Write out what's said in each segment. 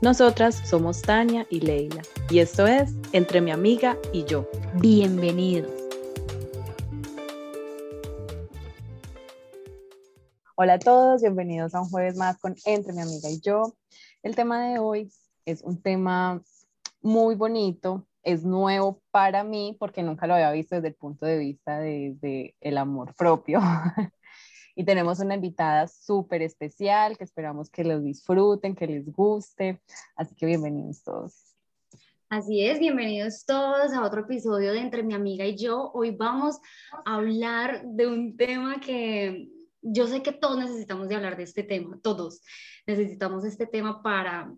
Nosotras somos Tania y Leila y esto es Entre mi amiga y yo. Bienvenidos. Hola a todos, bienvenidos a un jueves más con Entre mi amiga y yo. El tema de hoy es un tema muy bonito, es nuevo para mí porque nunca lo había visto desde el punto de vista de, de el amor propio. y tenemos una invitada súper especial que esperamos que los disfruten, que les guste. Así que bienvenidos todos. Así es, bienvenidos todos a otro episodio de Entre mi amiga y yo. Hoy vamos a hablar de un tema que yo sé que todos necesitamos de hablar de este tema, todos necesitamos este tema para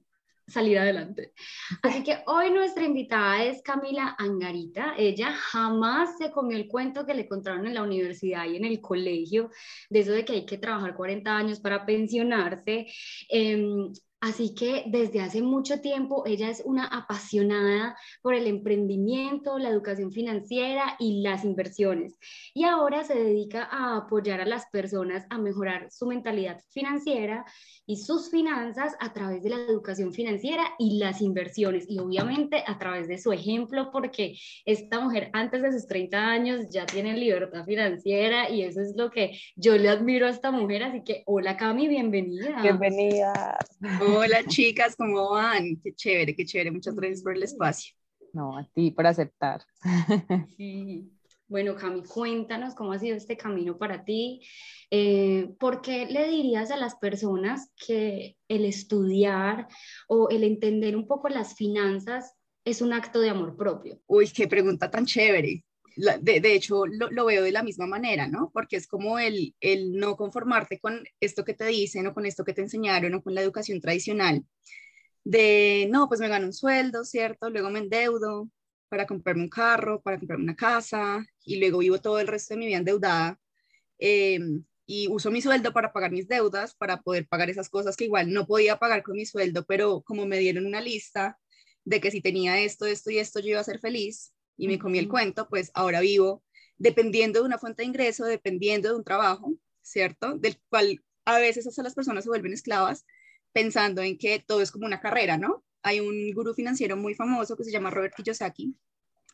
salir adelante. Así que hoy nuestra invitada es Camila Angarita. Ella jamás se comió el cuento que le contaron en la universidad y en el colegio, de eso de que hay que trabajar 40 años para pensionarse. Eh, Así que desde hace mucho tiempo ella es una apasionada por el emprendimiento, la educación financiera y las inversiones. Y ahora se dedica a apoyar a las personas a mejorar su mentalidad financiera y sus finanzas a través de la educación financiera y las inversiones. Y obviamente a través de su ejemplo, porque esta mujer antes de sus 30 años ya tiene libertad financiera y eso es lo que yo le admiro a esta mujer. Así que hola Cami, bienvenida. Bienvenida. Hola chicas, ¿cómo van? Qué chévere, qué chévere. Muchas gracias por el espacio. No, a ti por aceptar. Sí. Bueno, Cami, cuéntanos cómo ha sido este camino para ti. Eh, ¿Por qué le dirías a las personas que el estudiar o el entender un poco las finanzas es un acto de amor propio? Uy, qué pregunta tan chévere. De, de, hecho, lo, lo, veo de la misma manera, ¿no? Porque es como el, el no conformarte con esto que te dicen o con esto que te enseñaron o con la educación tradicional. De, no, pues me gano un sueldo, ¿cierto? Luego me endeudo para comprarme un carro, para comprarme una casa y luego vivo todo el resto de mi vida endeudada. Eh, y uso mi sueldo para pagar mis deudas, para poder pagar esas cosas que igual no podía pagar con mi sueldo, pero como me dieron una lista de que si tenía esto, esto y esto, yo iba a ser feliz y me comí el cuento, pues ahora vivo dependiendo de una fuente de ingreso, dependiendo de un trabajo, ¿cierto? Del cual a veces hasta las personas se vuelven esclavas pensando en que todo es como una carrera, ¿no? Hay un gurú financiero muy famoso que se llama Robert Kiyosaki,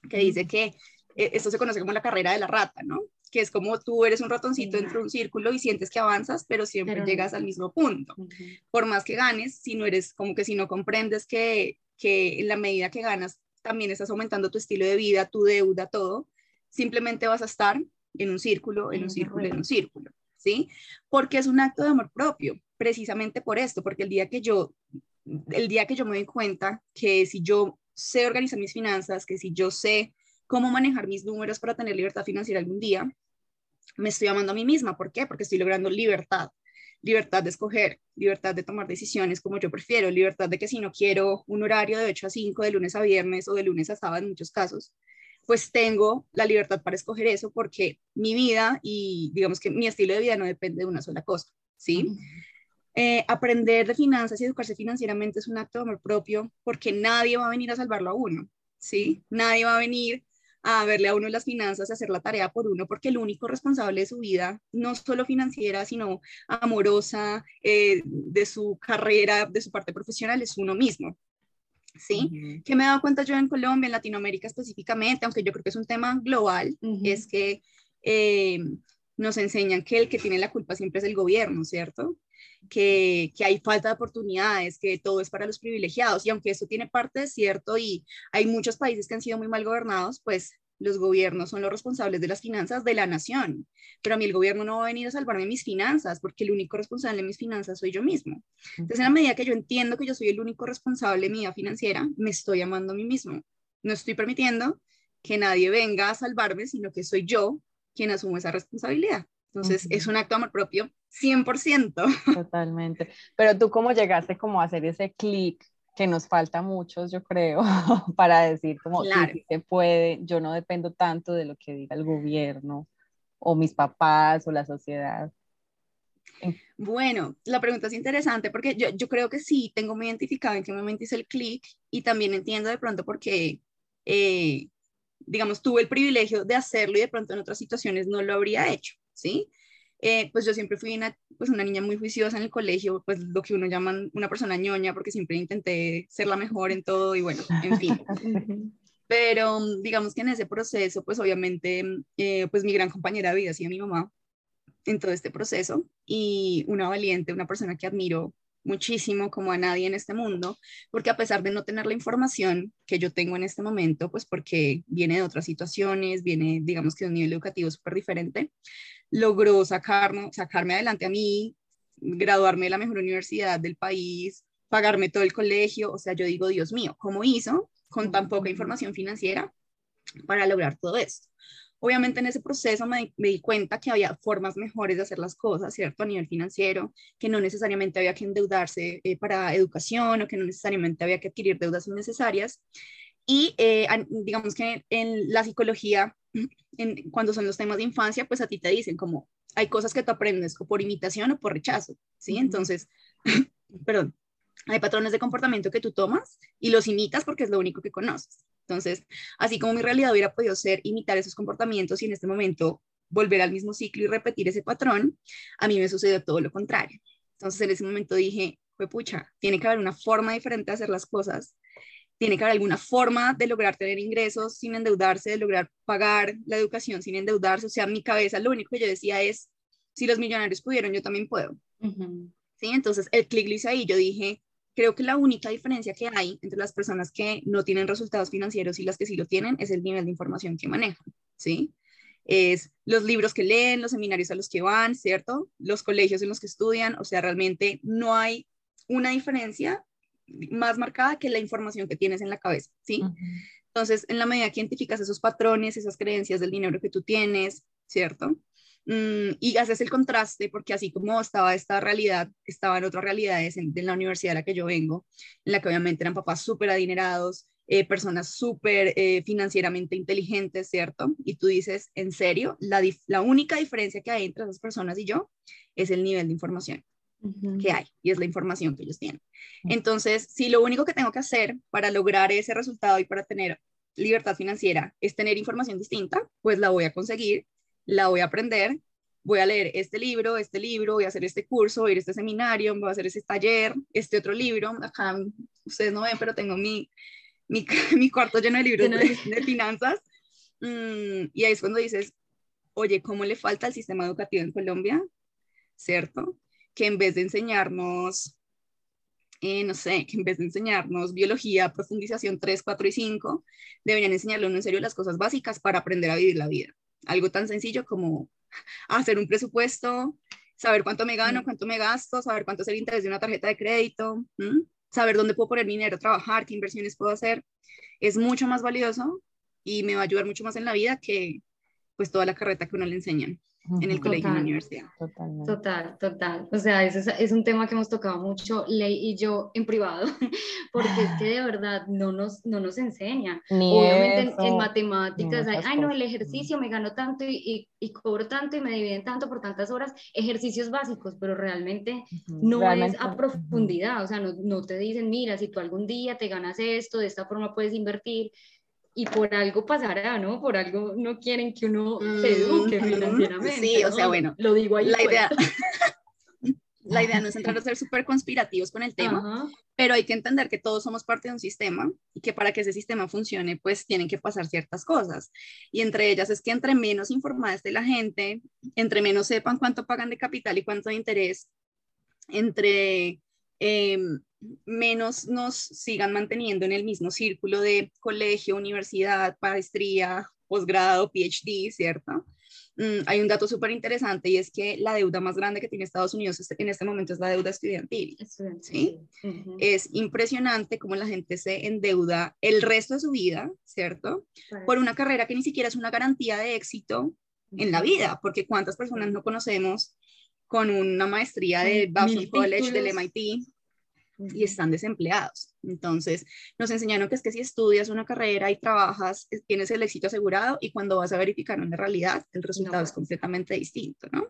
que dice que eh, esto se conoce como la carrera de la rata, ¿no? Que es como tú eres un ratoncito dentro de un círculo y sientes que avanzas, pero siempre pero llegas al mismo punto. Uh -huh. Por más que ganes, si no eres como que si no comprendes que, que en la medida que ganas también estás aumentando tu estilo de vida, tu deuda, todo, simplemente vas a estar en un círculo, en un círculo, en un círculo, ¿sí? Porque es un acto de amor propio, precisamente por esto, porque el día que yo, el día que yo me doy cuenta que si yo sé organizar mis finanzas, que si yo sé cómo manejar mis números para tener libertad financiera algún día, me estoy amando a mí misma. ¿Por qué? Porque estoy logrando libertad. Libertad de escoger, libertad de tomar decisiones como yo prefiero, libertad de que si no quiero un horario de 8 a 5 de lunes a viernes o de lunes a sábado en muchos casos, pues tengo la libertad para escoger eso porque mi vida y digamos que mi estilo de vida no depende de una sola cosa, ¿sí? Eh, aprender de finanzas y educarse financieramente es un acto de amor propio porque nadie va a venir a salvarlo a uno, ¿sí? Nadie va a venir a verle a uno las finanzas, a hacer la tarea por uno, porque el único responsable de su vida, no solo financiera, sino amorosa, eh, de su carrera, de su parte profesional, es uno mismo. ¿Sí? Uh -huh. Que me he dado cuenta yo en Colombia, en Latinoamérica específicamente, aunque yo creo que es un tema global, uh -huh. es que eh, nos enseñan que el que tiene la culpa siempre es el gobierno, ¿cierto? Que, que, hay falta de oportunidades, que todo es para los privilegiados. Y aunque eso tiene parte de cierto y hay muchos países que han sido muy mal gobernados, pues los gobiernos son los responsables de las finanzas de la nación. Pero a mí el gobierno no va a venir a salvarme mis finanzas, porque el único responsable de mis finanzas soy yo mismo. Entonces, en la medida que yo entiendo que yo soy el único responsable de mi vida financiera, me estoy amando a mí mismo. No estoy permitiendo que nadie venga a salvarme, sino que soy yo quien asumo esa responsabilidad. Entonces, es un acto de amor propio 100%. Totalmente. Pero tú cómo llegaste como a hacer ese clic que nos falta muchos, yo creo, para decir como claro. sí, se puede, yo no dependo tanto de lo que diga el gobierno o mis papás o la sociedad. Bueno, la pregunta es interesante porque yo, yo creo que sí, tengo muy identificado en qué momento hice el clic y también entiendo de pronto porque, eh, digamos, tuve el privilegio de hacerlo y de pronto en otras situaciones no lo habría hecho, ¿sí? Eh, pues yo siempre fui una, pues una niña muy juiciosa en el colegio, pues lo que uno llama una persona ñoña, porque siempre intenté ser la mejor en todo y bueno, en fin. Pero digamos que en ese proceso, pues obviamente, eh, pues mi gran compañera de vida, sí, mi mamá, en todo este proceso y una valiente, una persona que admiro muchísimo como a nadie en este mundo, porque a pesar de no tener la información que yo tengo en este momento, pues porque viene de otras situaciones, viene, digamos que de un nivel educativo súper diferente, logró sacarme, sacarme adelante a mí, graduarme de la mejor universidad del país, pagarme todo el colegio, o sea, yo digo, Dios mío, ¿cómo hizo con tan poca información financiera para lograr todo esto? Obviamente en ese proceso me, di cuenta que había formas mejores de hacer las cosas, ¿cierto? A nivel financiero, que no necesariamente había que endeudarse eh, para educación o que no necesariamente había que adquirir deudas innecesarias. Y eh, digamos que en la psicología cuando son los temas de infancia, pues a ti te dicen como hay cosas que tú aprendes por imitación o por rechazo, ¿sí? Entonces, perdón, hay patrones de comportamiento que tú tomas y los imitas porque es lo único que conoces. Entonces, así como mi realidad hubiera podido ser imitar esos comportamientos y en este momento volver al mismo ciclo y repetir ese patrón, a mí me sucedió todo lo contrario. Entonces, en ese momento dije, fue pucha, tiene que haber una forma diferente de hacer las cosas tiene que haber alguna forma de lograr tener ingresos sin endeudarse, de lograr pagar la educación sin endeudarse. O sea, en mi cabeza lo único que yo decía es, si los millonarios pudieron, yo también puedo. ¿Sí? Entonces, el clic lo hice ahí. Yo dije, creo que la única diferencia que hay entre las personas que no tienen resultados financieros y las que sí lo tienen es el nivel de información que manejan. ¿Sí? Es los libros que leen, los seminarios a los que van, ¿cierto? Los colegios en los que estudian. O sea, realmente no hay una diferencia más marcada que la información que tienes en la cabeza, ¿sí? Entonces, en la medida que identificas esos patrones, esas creencias del dinero que tú tienes, ¿cierto? Mm, y haces el contraste, porque así como estaba esta realidad, estaban otras realidades en, la universidad a la que yo vengo, en la que obviamente eran papás súper adinerados, eh, personas súper eh, financieramente inteligentes, ¿cierto? Y tú dices, en serio, la, la única diferencia que hay entre esas personas y yo es el nivel de información que hay y es la información que ellos tienen. Entonces, si lo único que tengo que hacer para lograr ese resultado y para tener libertad financiera es tener información distinta, pues la voy a conseguir, la voy a aprender, voy a leer este libro, este libro, voy a hacer este curso, voy a ir a este seminario, voy a hacer este taller, este otro libro. Acá ustedes no ven, pero tengo mi, mi, mi cuarto lleno de libros de, finanzas. Mm, y ahí es cuando dices, oye, ¿cómo le falta al sistema educativo en Colombia? ¿Cierto? Que en vez de enseñarnos, eh, no sé, que en vez de enseñarnos biología, profundización 3, 4 y 5, deberían enseñarle en serio las cosas básicas para aprender a vivir la vida. Algo tan sencillo como hacer un presupuesto, saber cuánto me gano, cuánto me gasto, saber cuánto es el interés de una tarjeta de crédito, saber dónde puedo poner mi dinero a trabajar, qué inversiones puedo hacer, es mucho más valioso y me va a ayudar mucho más en la vida que pues toda la carreta que uno le enseñan en el colegio, en la universidad. Total, total. O sea, es, es, un tema que hemos tocado mucho, Ley y yo en privado, porque es que de verdad no nos, no nos enseña. Obviamente en, matemáticas, hay, ay, no, el ejercicio me gano tanto y, y, cobro tanto y me dividen tanto por tantas horas, ejercicios básicos, pero realmente no es a profundidad. O sea, no, no te dicen, mira, si tú algún día te ganas esto, de esta forma puedes invertir y por algo pasará, ¿no? Por algo no quieren que uno se eduque financieramente. Sí, o sea, bueno, lo digo ahí. La idea, la idea no es entrar a ser súper conspirativos con el tema, pero hay que entender que todos somos parte de un sistema y que para que ese sistema funcione, pues tienen que pasar ciertas cosas. Y entre ellas es que entre menos informada esté la gente, entre menos sepan cuánto pagan de capital y cuánto de interés, entre em, menos nos sigan manteniendo en el mismo círculo de colegio, universidad, maestría, posgrado, PhD, ¿cierto? Mm, hay un dato súper interesante y es que la deuda más grande que tiene Estados Unidos este, en este momento es la deuda estudiantil. ¿sí? Es impresionante cómo la gente se endeuda el resto de su vida, ¿cierto? Por una carrera que ni siquiera es una garantía de éxito en la vida, porque cuántas personas no conocemos con una maestría de Babson College, del MIT, y están desempleados. Entonces, nos enseñaron que es que si estudias una carrera y trabajas, eh, tienes el éxito asegurado y cuando vas a verificar en la realidad, el resultado es completamente distinto, ¿no?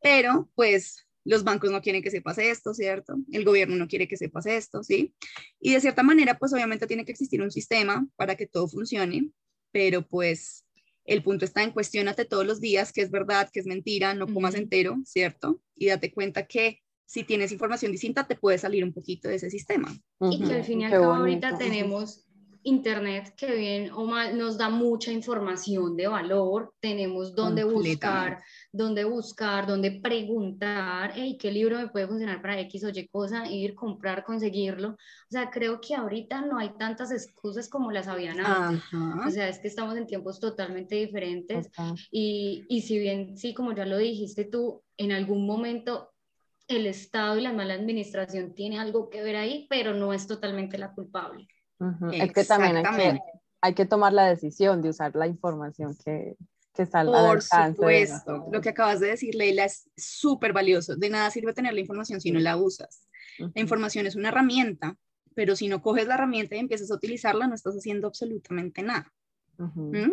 Pero, pues, los bancos no quieren que sepas esto, ¿cierto? El gobierno no quiere que sepas esto, ¿sí? Y de cierta manera, pues obviamente tiene que existir un sistema para que todo funcione, pero pues el punto está en cuestionate todos los días que es verdad, que es mentira, no comas entero, ¿cierto? Y date cuenta que si tienes información distinta, te puede salir un poquito de ese sistema. Y que al fin y al cabo ahorita tenemos Internet que bien o mal nos da mucha información de valor, tenemos dónde buscar, dónde buscar, dónde preguntar, hey, ¿qué libro me puede funcionar para X o Y cosa? Ir, comprar, conseguirlo. O sea, creo que ahorita no hay tantas excusas como las habían antes. O sea, es que estamos en tiempos totalmente diferentes y, y si bien, sí, como ya lo dijiste tú, en algún momento el Estado y la mala administración tiene algo que ver ahí, pero no es totalmente la culpable. Es que también hay que, tomar la decisión de usar la información que, que está al Por supuesto, lo que acabas de decir, Leila, es súper valioso. De nada sirve tener la información si no la usas. La información es una herramienta, pero si no coges la herramienta y empiezas a utilizarla, no estás haciendo absolutamente nada. ¿Mm?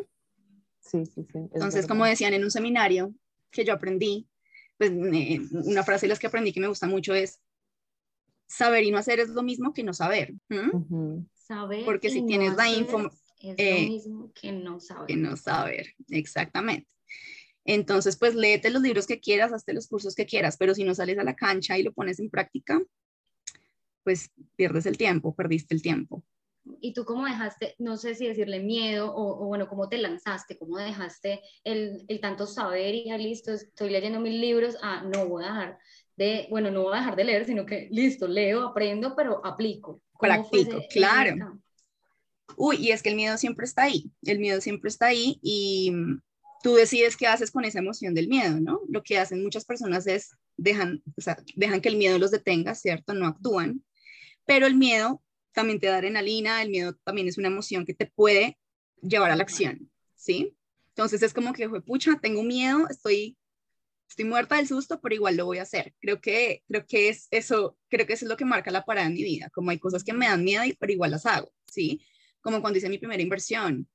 Sí, sí, sí. Entonces, como decían en un seminario que yo aprendí, pues una frase de las que aprendí que me gusta mucho es, saber y no hacer es lo mismo que no saber. Saber Porque si tienes la info... Es lo eh, mismo que no saber. Que no saber, exactamente. Entonces, pues léete los libros que quieras, hazte los cursos que quieras, pero si no sales a la cancha y lo pones en práctica, pues pierdes el tiempo, perdiste el tiempo. ¿Y tú cómo dejaste, no sé si decirle miedo o, bueno, cómo te lanzaste, cómo dejaste el, el, tanto saber y ya listo, estoy leyendo mil libros, ah, no voy a dejar de, bueno, no voy a dejar de leer, sino que listo, leo, aprendo, pero aplico. Practico, claro. Uy, y es que el miedo siempre está ahí, el miedo siempre está ahí y tú decides qué haces con esa emoción del miedo, ¿no? Lo que hacen muchas personas es dejan, o sea, dejan que el miedo los detenga, ¿cierto? No actúan, pero el miedo también te da adrenalina, el miedo también es una emoción que te puede llevar a la acción, ¿sí? Entonces es como que, pucha, tengo miedo, estoy, estoy muerta del susto, pero igual lo voy a hacer. Creo que, creo que es eso, creo que es lo que marca la parada en mi vida, como hay cosas que me dan miedo, pero igual las hago, ¿sí? Como cuando hice mi primera inversión,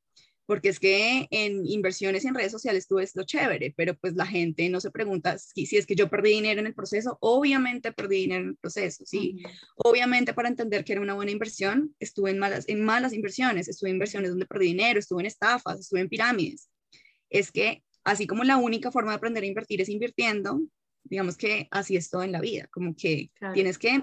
porque es que en inversiones en redes sociales tú ves lo chévere, pero pues la gente no se pregunta si, si es que yo perdí dinero en el proceso, obviamente perdí dinero en el proceso, sí, obviamente para entender que era una buena inversión, estuve en malas, en malas inversiones, estuve en inversiones donde perdí dinero, estuve en estafas, estuve en pirámides, es que así como la única forma de aprender a invertir es invirtiendo, digamos que así es todo en la vida, como que tienes que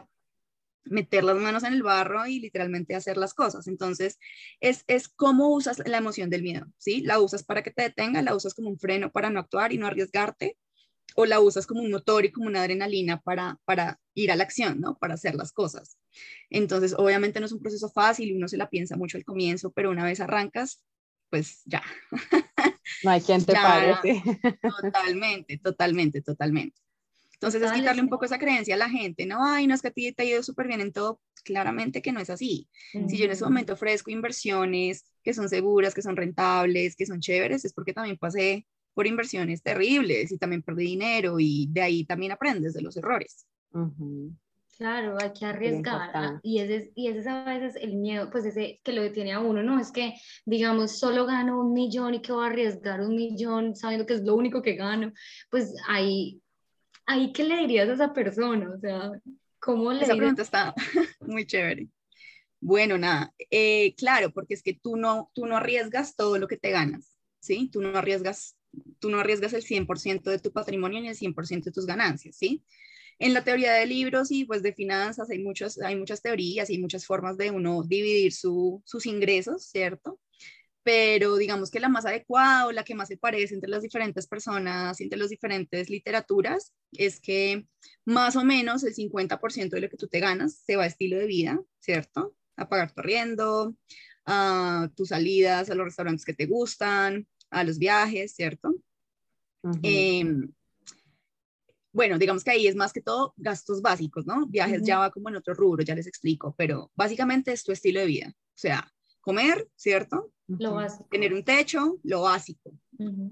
meter las manos en el barro y literalmente hacer las cosas. Entonces, es, es cómo usas la emoción del miedo, ¿sí? La usas para que te detenga, la usas como un freno para no actuar y no arriesgarte, o la usas como un motor y como una adrenalina para, para ir a la acción, ¿no? Para hacer las cosas. Entonces, obviamente no es un proceso fácil, uno se la piensa mucho al comienzo, pero una vez arrancas, pues ya. No hay quien te pare. Totalmente, totalmente, totalmente. Entonces es quitarle un poco esa creencia a la gente, no, ay, no es que a ti te ha ido súper bien en todo, claramente que no es así. Si yo en ese momento ofrezco inversiones que son seguras, que son rentables, que son chéveres, es porque también pasé por inversiones terribles y también perdí dinero y de ahí también aprendes de los errores. Claro, hay que arriesgar. Ah, y ese, y ese es a veces el miedo, pues ese que lo detiene a uno, ¿no? Es que, digamos, solo gano un millón y que voy a arriesgar un millón sabiendo que es lo único que gano. Pues ahí ¿ahí qué le dirías a esa persona? O sea, ¿cómo le Esa pregunta está muy chévere. Bueno, nada, eh, claro, porque es que tú no, tú no arriesgas todo lo que te ganas, ¿sí? Tú no arriesgas, tú no arriesgas el 100% de tu patrimonio ni el 100% de tus ganancias, ¿sí? En la teoría de libros y pues de finanzas hay, muchos, hay muchas teorías y muchas formas de uno dividir sus ingresos, ¿cierto? Pero digamos que la más adecuada o la que más se parece entre las diferentes personas, entre las diferentes literaturas, es que más o menos el 50% de lo que tú te ganas se va a estilo de vida, ¿cierto? A pagar tu arriendo, a tus salidas, a los restaurantes que te gustan, a los viajes, ¿cierto? Em, bueno, digamos que ahí es más que todo gastos básicos, ¿no? Viajes ya va como en otro rubro, ya les explico, pero básicamente es tu estilo de vida, o sea, comer, ¿cierto? Lo básico. Tener un techo, lo básico.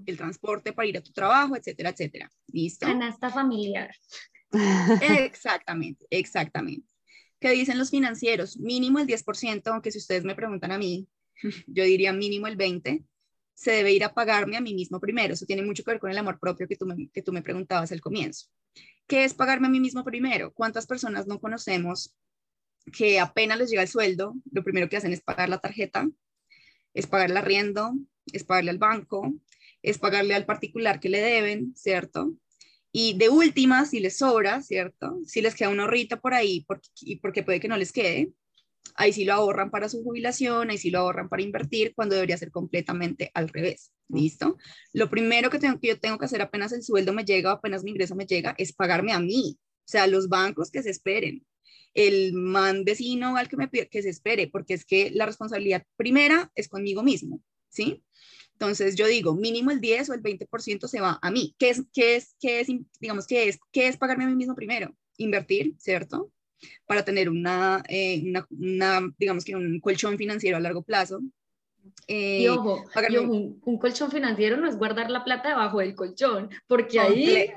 El transporte para ir a tu trabajo, etcétera, etcétera. ¿Listo? Canasta familiar. Exactamente, exactamente. ¿Qué dicen los financieros? Mínimo el 10%, aunque si ustedes me preguntan a mí, yo diría mínimo el 20%, se debe ir a pagarme a mí mismo primero. Eso tiene mucho que ver con el amor propio que tú me, que tú me preguntabas al comienzo. ¿Qué es pagarme a mí mismo primero? ¿Cuántas personas no conocemos que apenas les llega el sueldo, lo primero que hacen es pagar la tarjeta, es pagar el arriendo, es pagarle al banco, es pagarle al particular que le deben, ¿cierto? Y de última, si les sobra, ¿cierto? Si les queda una horrita por ahí, porque, porque puede que no les quede, ahí sí lo ahorran para su jubilación, ahí sí lo ahorran para invertir, cuando debería ser completamente al revés. ¿Listo? Lo primero que, tengo, que yo tengo que hacer apenas el sueldo me llega, apenas mi ingreso me llega, es pagarme a mí. O sea, los bancos que se esperen el man vecino al que me pide que se espere, porque es que la responsabilidad primera es conmigo mismo, ¿sí? Entonces yo digo, mínimo el 10 o el 20% se va a mí. ¿Qué es, qué es, qué es, digamos, qué es, qué es pagarme a mí mismo primero? Invertir, ¿cierto? Para tener una, eh, una, una, digamos que un colchón financiero a largo plazo, eh, y ojo, un, colchón financiero no es guardar la plata debajo del colchón, porque ahí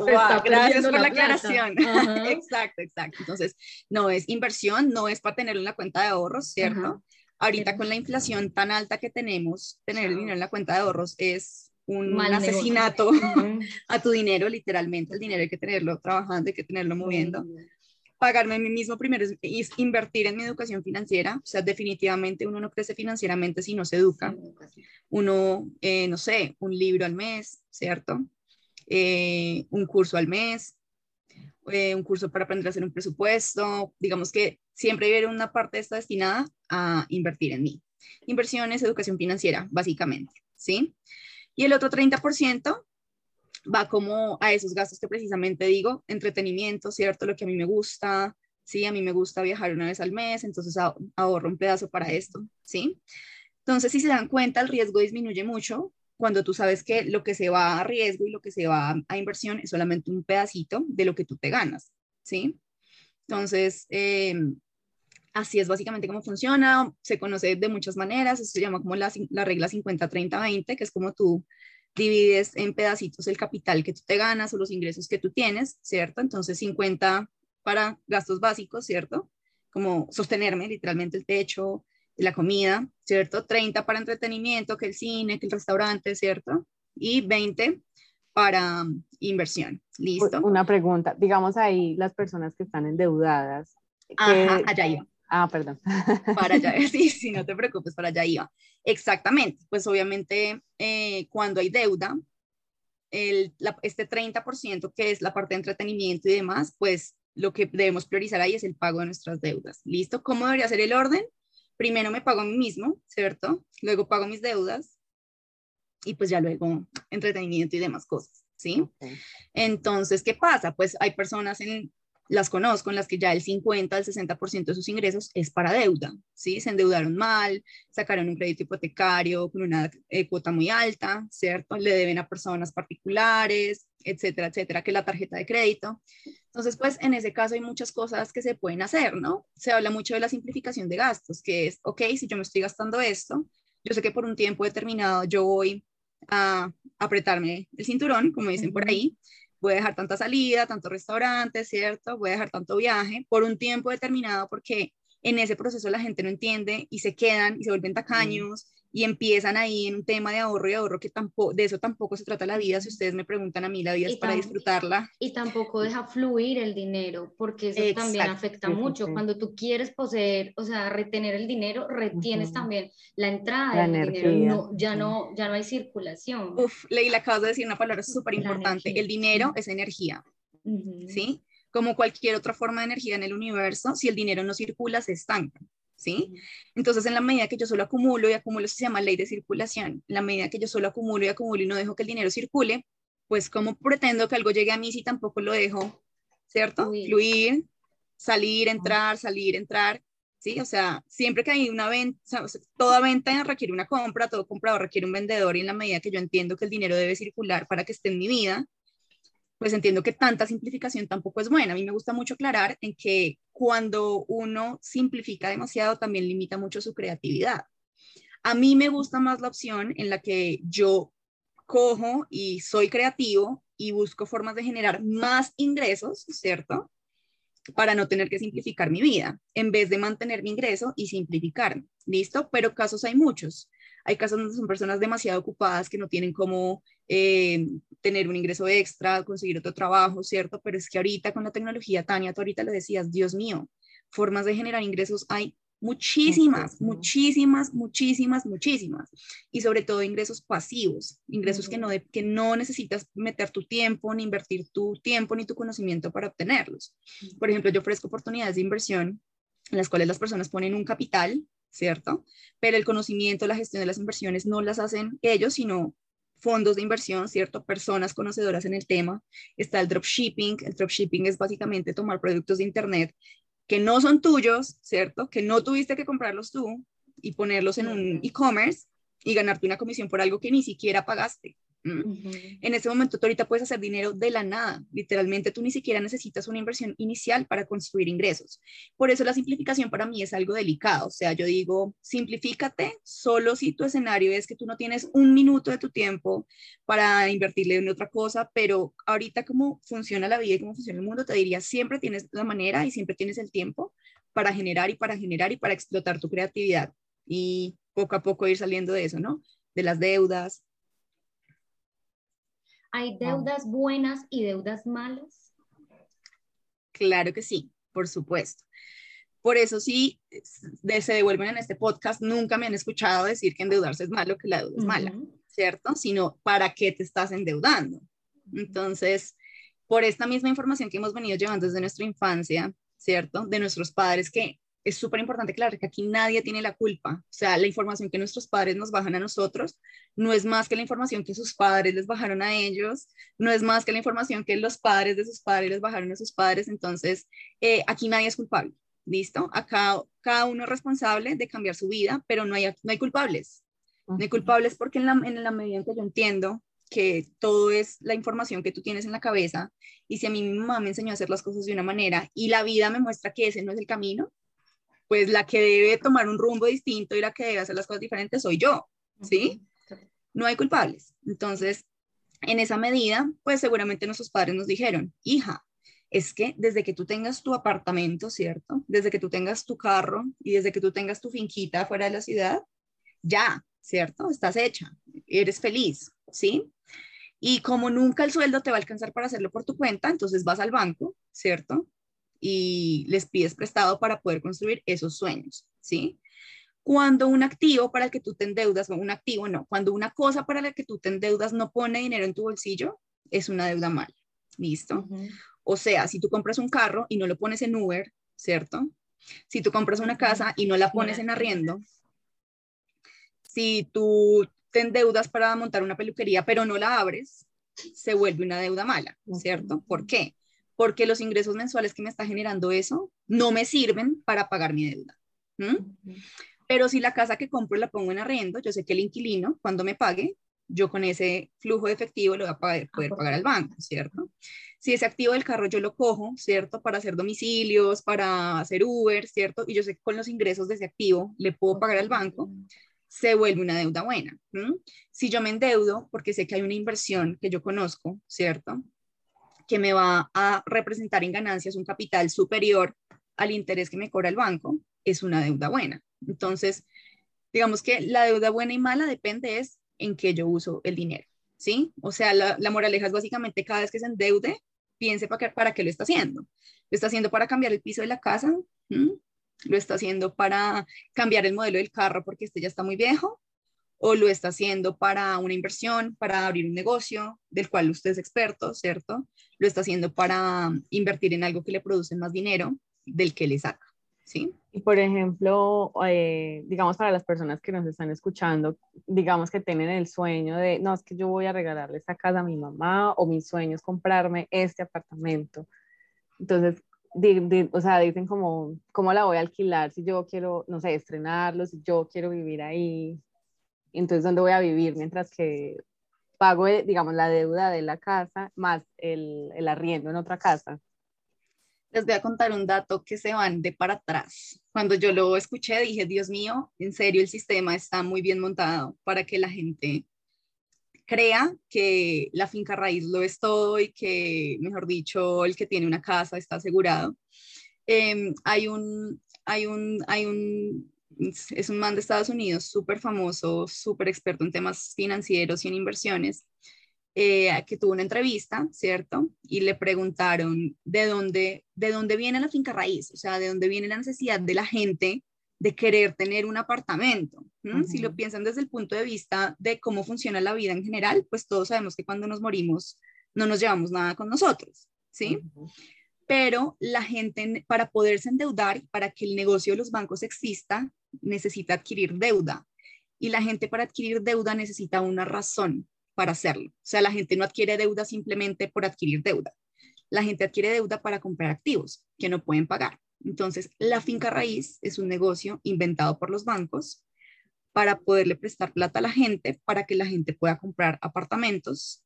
Gracias por la, aclaración. exacto, exacto. Entonces, no es inversión, no es para tenerlo en la cuenta de ahorros, ¿cierto? Ahorita con la inflación tan alta que tenemos, tener el dinero en la cuenta de ahorros es un asesinato a tu dinero, literalmente. El dinero hay que tenerlo trabajando, hay que tenerlo moviendo pagarme a mí mismo primero es, invertir en mi educación financiera. O sea, definitivamente uno no crece financieramente si no se educa. Uno, eh, no sé, un libro al mes, ¿cierto? Eh, un curso al mes, eh, un curso para aprender a hacer un presupuesto. Digamos que siempre hay una parte de esta destinada a invertir en mí. Inversiones, educación financiera, básicamente, ¿sí? Y el otro 30% va como a esos gastos que precisamente digo, entretenimiento, ¿cierto? Lo que a mí me gusta, ¿sí? A mí me gusta viajar una vez al mes, entonces ahorro un pedazo para esto, ¿sí? Entonces, si se dan cuenta, el riesgo disminuye mucho cuando tú sabes que lo que se va a riesgo y lo que se va a inversión es solamente un pedacito de lo que tú te ganas, ¿sí? Entonces, em, así es básicamente cómo funciona, se conoce de muchas maneras, se llama como la, la regla 50-30-20, que es como tú divides en pedacitos el capital que tú te ganas o los ingresos que tú tienes, ¿cierto? Entonces 50 para gastos básicos, ¿cierto? Como sostenerme, literalmente el techo, la comida, ¿cierto? 30 para entretenimiento, que el cine, que el restaurante, ¿cierto? Y 20 para inversión. ¿Listo? Una pregunta, digamos ahí las personas que están endeudadas. Ajá, allá iba. Ah, perdón. Para allá, sí, sí, no te preocupes, para allá iba. Exactamente, pues obviamente eh, cuando hay deuda, el, este 30% que es la parte de entretenimiento y demás, pues lo que debemos priorizar ahí es el pago de nuestras deudas. ¿Listo? ¿Cómo debería ser el orden? Primero me pago a mí mismo, ¿cierto? Luego pago mis deudas y pues ya luego entretenimiento y demás cosas, ¿sí? Entonces, ¿qué pasa? Pues hay personas en, las conozco, en las que ya el 50 al 60% de sus ingresos es para deuda, ¿sí? Se endeudaron mal, sacaron un crédito hipotecario con una eh, cuota muy alta, ¿cierto? Le deben a personas particulares, etcétera, etcétera, que la tarjeta de crédito. Entonces, pues en ese caso hay muchas cosas que se pueden hacer, ¿no? Se habla mucho de la simplificación de gastos, que es, ok, si yo me estoy gastando esto, yo sé que por un tiempo determinado yo voy a apretarme el cinturón, como dicen por ahí, voy a dejar tanta salida, tanto restaurante, ¿cierto? Voy a dejar tanto viaje por un tiempo determinado porque en ese proceso la gente no entiende y se quedan y se vuelven tacaños y empiezan ahí en un tema de ahorro y ahorro que tampoco, de eso tampoco se trata la vida. Si ustedes me preguntan a mí, la vida es para disfrutarla. Y tampoco deja fluir el dinero, porque eso también afecta mucho. Cuando tú quieres poseer, o sea, retener el dinero, retienes también la entrada del dinero. ya, no, ya no hay circulación. Uf, Leila, acabas de decir una palabra súper importante. El dinero es energía, ¿sí? Como cualquier otra forma de energía en el universo, si el dinero no circula, se estanca. ¿Sí? Entonces, en la medida que yo solo acumulo y acumulo, se llama ley de circulación. En la medida que yo solo acumulo y acumulo y no dejo que el dinero circule, pues ¿cómo pretendo que algo llegue a mí si tampoco lo dejo, ¿cierto? Fluir, salir, entrar, salir, entrar, ¿sí? O sea, siempre que hay una venta, toda venta requiere una compra, todo comprador requiere un vendedor y en la medida que yo entiendo que el dinero debe circular para que esté en mi vida, pues entiendo que tanta simplificación tampoco es buena. A mí me gusta mucho aclarar en que cuando uno simplifica demasiado también limita mucho su creatividad. A mí me gusta más la opción en la que yo cojo y soy creativo y busco formas de generar más ingresos, ¿cierto? Para no tener que simplificar mi vida, en vez de mantener mi ingreso y simplificar. ¿Listo? Pero casos hay muchos. Hay casos donde son personas demasiado ocupadas que no tienen cómo eh, tener un ingreso extra, conseguir otro trabajo, ¿cierto? Pero es que ahorita con la tecnología, Tania, tú ahorita le decías, Dios mío, formas de generar ingresos hay muchísimas, muchísimas, muchísimas, muchísimas. Y sobre todo ingresos pasivos, ingresos que, no que no necesitas meter tu tiempo, ni invertir tu tiempo, ni tu conocimiento para obtenerlos. Por ejemplo, yo ofrezco oportunidades de inversión en las cuales las personas ponen un capital, ¿cierto? Pero el conocimiento, la gestión de las inversiones no las hacen ellos, sino fondos de inversión, ¿cierto? Personas conocedoras en el tema. Está el dropshipping. El dropshipping es básicamente tomar productos de Internet que no son tuyos, ¿cierto? Que no tuviste que comprarlos tú y ponerlos en un e-commerce y ganarte una comisión por algo que ni siquiera pagaste. En ese momento tú ahorita puedes hacer dinero de la nada. Literalmente tú ni siquiera necesitas una inversión inicial para construir ingresos. Por eso la simplificación para mí es algo delicado. O sea, yo digo, simplifícate solo si tu escenario es que tú no tienes un minuto de tu tiempo para invertirle en otra cosa, pero ahorita cómo funciona la vida y cómo funciona el mundo, te diría, siempre tienes la manera y siempre tienes el tiempo para generar y para generar y para explotar tu creatividad y poco a poco ir saliendo de eso, ¿no? De las deudas, ¿Hay deudas buenas y deudas malas? Claro que sí, por supuesto. Por eso sí, se devuelven en este podcast, nunca me han escuchado decir que endeudarse es malo, que la deuda es mala, ¿cierto? Sino, ¿para qué te estás endeudando? Entonces, por esta misma información que hemos venido llevando desde nuestra infancia, ¿cierto? De nuestros padres que es súper importante claro que aquí nadie tiene la culpa. O sea, la información que nuestros padres nos bajan a nosotros no es más que la información que sus padres les bajaron a ellos, no es más que la información que los padres de sus padres les bajaron a sus padres. Entonces, eh, aquí nadie es culpable. ¿Listo? Acá cada uno es responsable de cambiar su vida, pero no hay, no hay culpables. No hay culpables porque en la, en la medida en que yo entiendo que todo es la información que tú tienes en la cabeza y si a mí mi mamá me enseñó a hacer las cosas de una manera y la vida me muestra que ese no es el camino, pues la que debe tomar un rumbo distinto y la que debe hacer las cosas diferentes soy yo, ¿sí? No hay culpables. Entonces, en esa medida, pues seguramente nuestros padres nos dijeron, hija, es que desde que tú tengas tu apartamento, ¿cierto? Desde que tú tengas tu carro y desde que tú tengas tu finquita fuera de la ciudad, ya, ¿cierto? Estás hecha, eres feliz, ¿sí? Y como nunca el sueldo te va a alcanzar para hacerlo por tu cuenta, entonces vas al banco, ¿cierto? Y les pides prestado para poder construir esos sueños, ¿sí? Cuando un activo para el que tú te endeudas, un activo no, cuando una cosa para la que tú te endeudas no pone dinero en tu bolsillo, es una deuda mala, ¿listo? O sea, si tú compras un carro y no lo pones en Uber, ¿cierto? Si tú compras una casa y no la pones en arriendo, si tú te endeudas para montar una peluquería pero no la abres, se vuelve una deuda mala, ¿cierto? ¿Por qué? Porque los ingresos mensuales que me está generando eso no me sirven para pagar mi deuda. Pero si la casa que compro la pongo en arriendo, yo sé que el inquilino, cuando me pague, yo con ese flujo de efectivo lo voy a poder, poder pagar al banco, ¿cierto? Si ese activo del carro yo lo cojo, ¿cierto? Para hacer domicilios, para hacer Uber, ¿cierto? Y yo sé que con los ingresos de ese activo le puedo pagar al banco, se vuelve una deuda buena. Si yo me endeudo porque sé que hay una inversión que yo conozco, ¿cierto? Que me va a representar en ganancias un capital superior al interés que me cobra el banco, es una deuda buena. Entonces, digamos que la deuda buena y mala depende es en qué yo uso el dinero, ¿sí? O sea, la, moraleja es básicamente cada vez que se endeude, piense para qué, para qué lo está haciendo. ¿Lo está haciendo para cambiar el piso de la casa? ¿Lo está haciendo para cambiar el modelo del carro porque este ya está muy viejo? O lo está haciendo para una inversión, para abrir un negocio del cual usted es experto, ¿cierto? Lo está haciendo para invertir en algo que le produce más dinero del que le saca, ¿sí? Y por ejemplo, eh, digamos para las personas que nos están escuchando, digamos que tienen el sueño de, no, es que yo voy a regalarle esta casa a mi mamá o mi sueño es comprarme este apartamento. Entonces, o sea, dicen como, ¿cómo la voy a alquilar si yo quiero, no sé, estrenarlo, si yo quiero vivir ahí? Entonces, ¿dónde voy a vivir mientras que pago, eh, digamos, la deuda de la casa más el, arriendo en otra casa? les voy a contar un dato que se van de para atrás. Cuando yo lo escuché dije, Dios mío, en serio el sistema está muy bien montado para que la gente crea que la finca raíz lo es todo y que, mejor dicho, el que tiene una casa está asegurado. Em, hay un, hay un, hay un, es un man de Estados Unidos súper famoso, súper experto en temas financieros y en inversiones, eh, que tuvo una entrevista, ¿cierto? Y le preguntaron de dónde, de dónde viene la finca raíz, o sea, de dónde viene la necesidad de la gente de querer tener un apartamento. Si lo piensan desde el punto de vista de cómo funciona la vida en general, pues todos sabemos que cuando nos morimos no nos llevamos nada con nosotros, ¿sí? Pero la gente, para poderse endeudar, para que el negocio de los bancos exista, necesita adquirir deuda. Y la gente para adquirir deuda necesita una razón para hacerlo. O sea, la gente no adquiere deuda simplemente por adquirir deuda. La gente adquiere deuda para comprar activos que no pueden pagar. Entonces, la finca raíz es un negocio inventado por los bancos para poderle prestar plata a la gente, para que la gente pueda comprar apartamentos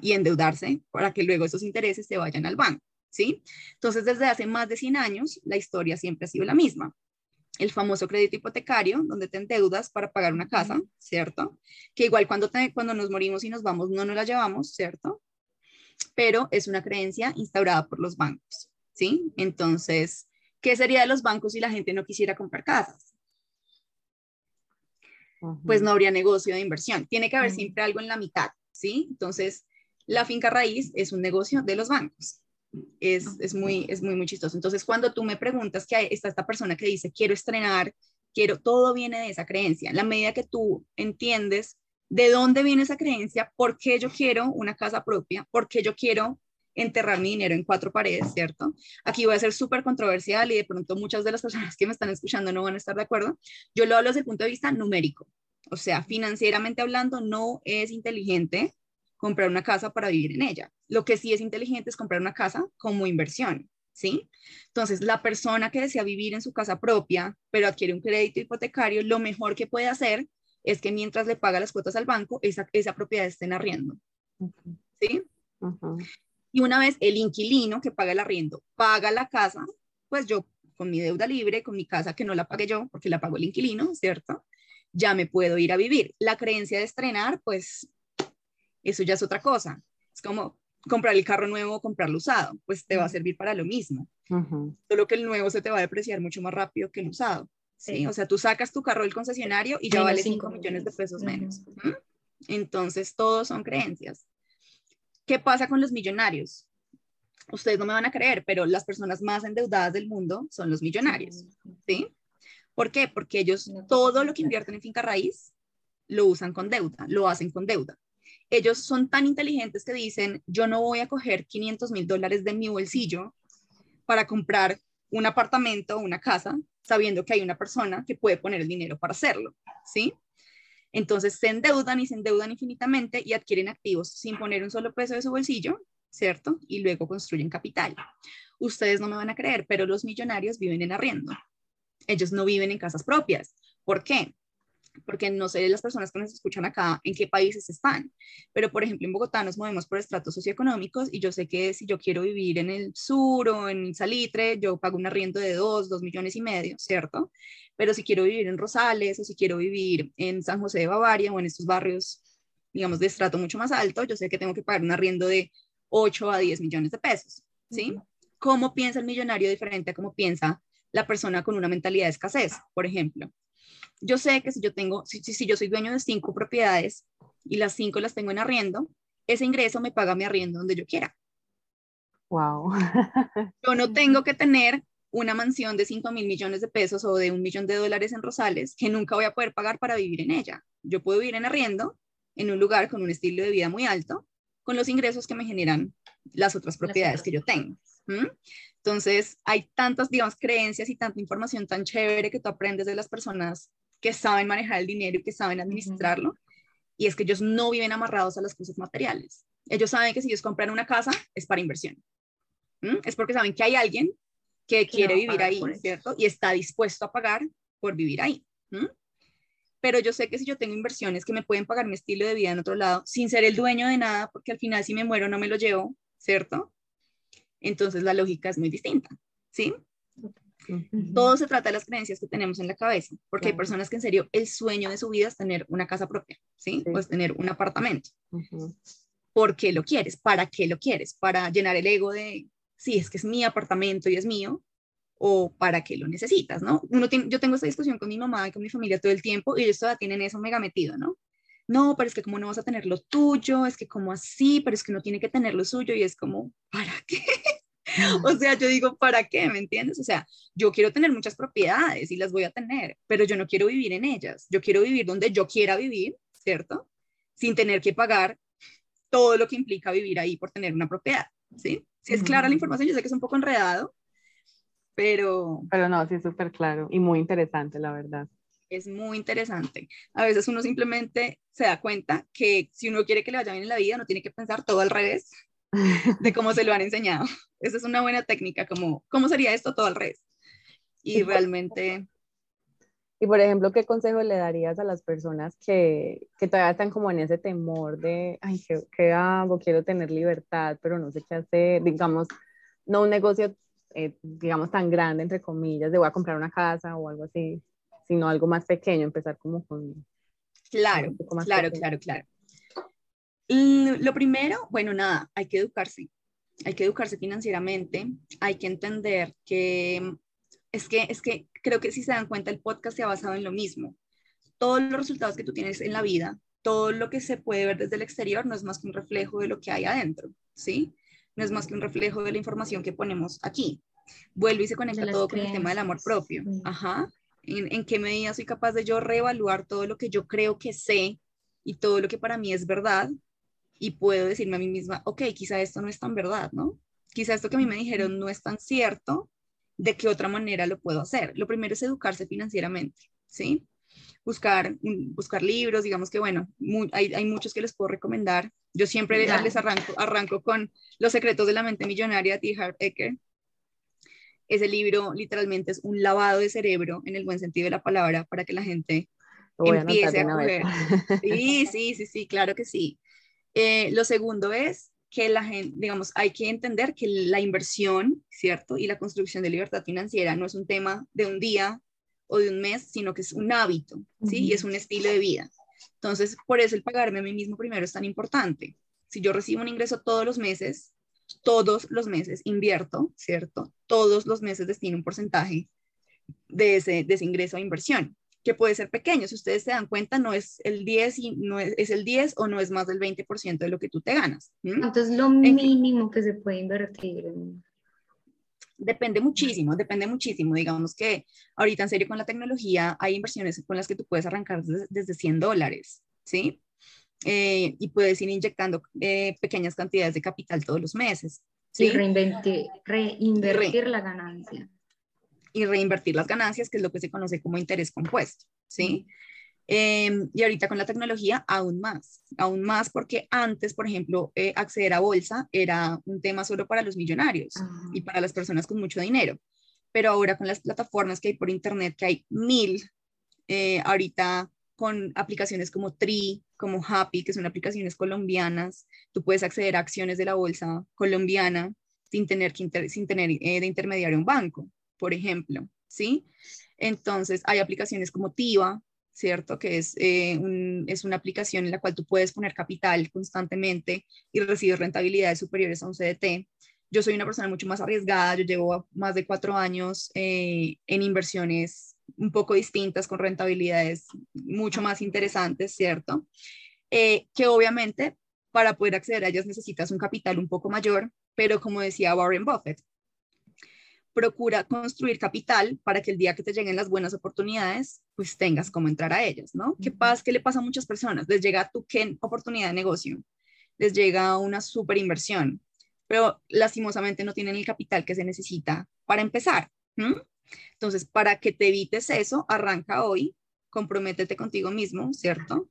y endeudarse para que luego esos intereses se vayan al banco, ¿sí? Entonces, desde hace más de 100 años, la historia siempre ha sido la misma el famoso crédito hipotecario, donde te endeudas para pagar una casa, ¿cierto? Que igual cuando, cuando nos morimos y nos vamos no nos la llevamos, ¿cierto? Pero es una creencia instaurada por los bancos, ¿sí? Entonces, ¿qué sería de los bancos si la gente no quisiera comprar casas? Pues no habría negocio de inversión. Tiene que haber siempre algo en la mitad, ¿sí? Entonces, la finca raíz es un negocio de los bancos es, es, muy, es muy, muy chistoso. Entonces, cuando tú me preguntas que está esta persona que dice, quiero estrenar, quiero, todo viene de esa creencia. En la medida que tú entiendes de dónde viene esa creencia, por qué yo quiero una casa propia, por qué yo quiero enterrar mi dinero en cuatro paredes, ¿cierto? Aquí voy a ser súper controversial y de pronto muchas de las personas que me están escuchando no van a estar de acuerdo. Yo lo hablo desde el punto de vista numérico. O sea, financieramente hablando, no es inteligente comprar una casa para vivir en ella. Lo que sí es inteligente es comprar una casa como inversión, ¿sí? Entonces, la persona que desea vivir en su casa propia, pero adquiere un crédito hipotecario, lo mejor que puede hacer es que mientras le paga las cuotas al banco, esa, esa propiedad esté en arriendo, ¿sí? Y una vez el inquilino que paga el arriendo paga la casa, pues yo con mi deuda libre, con mi casa que no la pague yo, porque la pago el inquilino, ¿cierto? Ya me puedo ir a vivir. La creencia de estrenar, pues eso ya es otra cosa. Es como comprar el carro nuevo o comprarlo usado, pues te va a servir para lo mismo. Solo que el nuevo se te va a depreciar mucho más rápido que el usado. ¿sí? O sea, tú sacas tu carro del concesionario y ya vale 5 millones de pesos menos. Entonces, todos son creencias. ¿Qué pasa con los millonarios? Ustedes no me van a creer, pero las personas más endeudadas del mundo son los millonarios. ¿Sí? ¿Por qué? Porque ellos todo lo que invierten en finca raíz lo usan con deuda, lo hacen con deuda ellos son tan inteligentes que dicen, yo no voy a coger 500 mil dólares de mi bolsillo para comprar un apartamento o una casa, sabiendo que hay una persona que puede poner el dinero para hacerlo, ¿sí? Entonces se endeudan y se endeudan infinitamente y adquieren activos sin poner un solo peso de su bolsillo, ¿cierto? Y luego construyen capital. Ustedes no me van a creer, pero los millonarios viven en arriendo. Ellos no viven en casas propias. ¿Por qué? Porque no sé las personas que nos escuchan acá en qué países están, pero por ejemplo en Bogotá nos movemos por estratos socioeconómicos y yo sé que si yo quiero vivir en el sur o en Salitre, yo pago un arriendo de dos, dos millones y medio, ¿cierto? Pero si quiero vivir en Rosales o si quiero vivir en San José de Bavaria o en estos barrios, digamos, de estrato mucho más alto, yo sé que tengo que pagar un arriendo de 8 a 10 millones de pesos, ¿sí? ¿Cómo piensa el millonario diferente a cómo piensa la persona con una mentalidad de escasez, por ejemplo? Yo sé que si yo tengo, si, si, yo soy dueño de cinco propiedades y las cinco las tengo en arriendo, ese ingreso me paga mi arriendo donde yo quiera. Wow. yo no tengo que tener una mansión de 5 mil millones de pesos o de un millón de dólares en Rosales que nunca voy a poder pagar para vivir en ella. Yo puedo vivir en arriendo en un lugar con un estilo de vida muy alto, con los ingresos que me generan las otras propiedades que yo tengo. Entonces, hay tantas, digamos, creencias y tanta información tan chévere que tú aprendes de las personas que saben manejar el dinero y que saben administrarlo. Y es que ellos no viven amarrados a las cosas materiales. Ellos saben que si ellos compran una casa es para inversión. Es porque saben que hay alguien que quiere vivir ahí, ¿cierto? Y está dispuesto a pagar por vivir ahí. Pero yo sé que si yo tengo inversiones que me pueden pagar mi estilo de vida en otro lado, sin ser el dueño de nada, porque al final si me muero no me lo llevo, ¿cierto? Entonces la lógica es muy distinta, ¿sí? Todo se trata de las creencias que tenemos en la cabeza, porque hay personas que en serio el sueño de su vida es tener una casa propia, ¿sí? O es tener un apartamento. ¿Por qué lo quieres? ¿Para qué lo quieres? ¿Para llenar el ego de, sí, es que es mi apartamento y es mío? ¿O para qué lo necesitas, no? Uno yo tengo esta discusión con mi mamá y con mi familia todo el tiempo y ellos todavía tienen eso mega metido, ¿no? No, pero es que como no vas a tener lo tuyo, es que como así, pero es que uno tiene que tener lo suyo y es como, ¿para qué? o sea, yo digo, ¿para qué? ¿Me entiendes? O sea, yo quiero tener muchas propiedades y las voy a tener, pero yo no quiero vivir en ellas. Yo quiero vivir donde yo quiera vivir, ¿cierto? Sin tener que pagar todo lo que implica vivir ahí por tener una propiedad, ¿sí? Si es clara la información, yo sé que es un poco enredado, pero... Pero no, sí es súper claro y muy interesante, la verdad. Es muy interesante. A veces uno simplemente se da cuenta que si uno quiere que le vaya bien en la vida, no tiene que pensar todo al revés, de cómo se lo han enseñado. Esa es una buena técnica, como, ¿cómo sería esto todo al revés? Y realmente... Y por ejemplo, ¿qué consejo le darías a las personas que, que todavía están como en ese temor de, ay, ¿qué, ¿qué, hago? Quiero tener libertad, pero no sé qué hacer. Digamos, no un negocio, eh, digamos, tan grande, entre comillas, de voy a comprar una casa o algo así, sino algo más pequeño, empezar como con... Claro, claro, claro, claro. Lo primero, bueno, nada, hay que educarse, hay que educarse financieramente, hay que entender que es que, es que creo que si se dan cuenta el podcast se ha basado en lo mismo. Todos los resultados que tú tienes en la vida, todo lo que se puede ver desde el exterior no es más que un reflejo de lo que hay adentro, ¿sí? No es más que un reflejo de la información que ponemos aquí. Vuelve y se conecta todo con el tema del amor propio. Ajá. ¿En, ¿En qué medida soy capaz de yo reevaluar todo lo que yo creo que sé y todo lo que para mí es verdad y puedo decirme a mí misma, ok, quizá esto no es tan verdad, ¿no? Quizá esto que a mí me dijeron no es tan cierto, ¿de qué otra manera lo puedo hacer? Lo primero es educarse financieramente, ¿sí? Buscar, buscar libros, digamos que bueno, hay, hay, muchos que les puedo recomendar. Yo siempre les arranco, arranco con Los secretos de la mente millonaria de T. Harv Eker. Ese libro literalmente es un lavado de cerebro en el buen sentido de la palabra para que la gente empiece a coger. Sí, sí, sí, sí, claro que sí. Eh, lo segundo es que la gente, digamos, hay que entender que la inversión, ¿cierto? Y la construcción de libertad financiera no es un tema de un día o de un mes, sino que es un hábito, ¿sí? Y es un estilo de vida. Entonces, por eso el pagarme a mí mismo primero es tan importante. Si yo recibo un ingreso todos los meses, todos los meses invierto, ¿cierto? Todos los meses destino un porcentaje de ese, de ese ingreso a inversión que puede ser pequeño. Si ustedes se dan cuenta, no es el 10 y no es, el 10 o no es más del 20% de lo que tú te ganas. Entonces, lo mínimo que se puede invertir. Depende muchísimo, depende muchísimo. Digamos que ahorita en serio con la tecnología hay inversiones con las que tú puedes arrancar desde, 100 dólares, ¿sí? Eh, y puedes ir inyectando eh, pequeñas cantidades de capital todos los meses. ¿sí? Y reinvertir la ganancia y reinvertir las ganancias, que es lo que se conoce como interés compuesto, ¿sí? Em, y ahorita con la tecnología aún más, aún más porque antes, por ejemplo, eh, acceder a bolsa era un tema solo para los millonarios y para las personas con mucho dinero, pero ahora con las plataformas que hay por internet, que hay mil, eh, ahorita con aplicaciones como Tri, como Happy, que son aplicaciones colombianas, tú puedes acceder a acciones de la bolsa colombiana sin tener, que sin tener eh, de intermediario un banco por ejemplo, ¿sí? Entonces, hay aplicaciones como TIVA, ¿cierto? Que es, eh, es una aplicación en la cual tú puedes poner capital constantemente y recibir rentabilidades superiores a un CDT. Yo soy una persona mucho más arriesgada, yo llevo más de cuatro años eh, en inversiones un poco distintas, con rentabilidades mucho más interesantes, ¿cierto? Eh, que obviamente para poder acceder a ellas necesitas un capital un poco mayor, pero como decía Warren Buffett, procura construir capital para que el día que te lleguen las buenas oportunidades, pues tengas cómo entrar a ellas, ¿no? ¿Qué pasa? ¿Qué le pasa a muchas personas? Les llega tu qué oportunidad de negocio, les llega una super inversión, pero lastimosamente no tienen el capital que se necesita para empezar. Entonces, para que te evites eso, arranca hoy, comprométete contigo mismo, ¿cierto?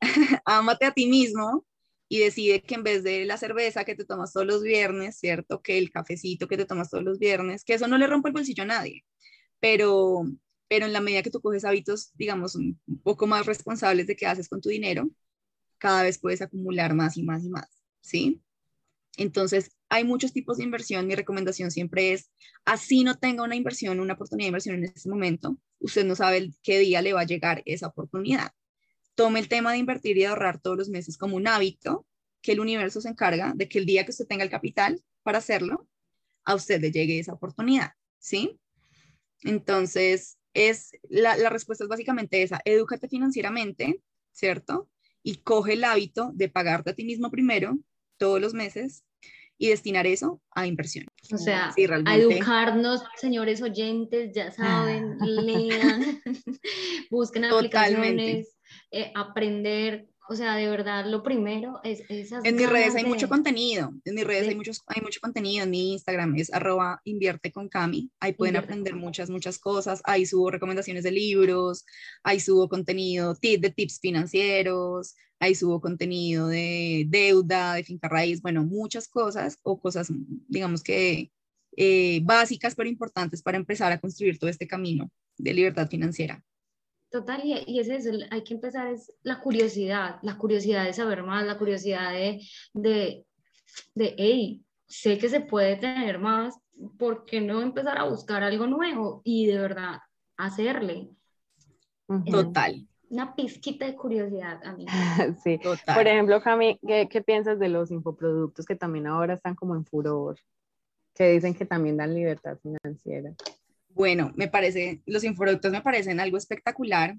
Ámate a ti mismo y decide que en vez de la cerveza que te tomas todos los viernes, ¿cierto? Que el cafecito que te tomas todos los viernes, que eso no le rompe el bolsillo a nadie, pero, pero en la medida que tú coges hábitos, digamos, un poco más responsables de qué haces con tu dinero, cada vez puedes acumular más y más y más, ¿sí? Entonces, hay muchos tipos de inversión. Mi recomendación siempre es, así no tenga una inversión, una oportunidad de inversión en este momento, usted no sabe qué día le va a llegar esa oportunidad. Tome el tema de invertir y ahorrar todos los meses como un hábito, que el universo se encarga de que el día que usted tenga el capital para hacerlo, a usted le llegue esa oportunidad, ¿sí? Entonces, es, la, la respuesta es básicamente esa, edúcate financieramente, ¿cierto? Y coge el hábito de pagarte a ti mismo primero todos los meses y destinar eso a inversión. O sea, a educarnos, señores oyentes, ya saben, lean, busquen aplicaciones, eh, aprender, o sea, de verdad, lo primero es esas En mis redes hay mucho contenido, en mis redes hay, muchos, hay mucho contenido, en mi Instagram es arroba invierte con Cami, ahí pueden aprender muchas, muchas cosas, ahí subo recomendaciones de libros, ahí subo contenido de tips financieros, ahí subo contenido de deuda, de finca raíz, bueno, muchas cosas o cosas, digamos que eh, básicas pero importantes para empezar a construir todo este camino de libertad financiera. Total, y, es eso, hay que empezar, es la curiosidad, la curiosidad de saber más, la curiosidad de, de, de hey, sé que se puede tener más, ¿por qué no empezar a buscar algo nuevo y de verdad hacerle? Total una pizquita de curiosidad a mí. sí, Total. por ejemplo, Jami, ¿qué, ¿qué, piensas de los infoproductos que también ahora están como en furor? Que dicen que también dan libertad financiera. Bueno, me parece, los infoproductos me parecen algo espectacular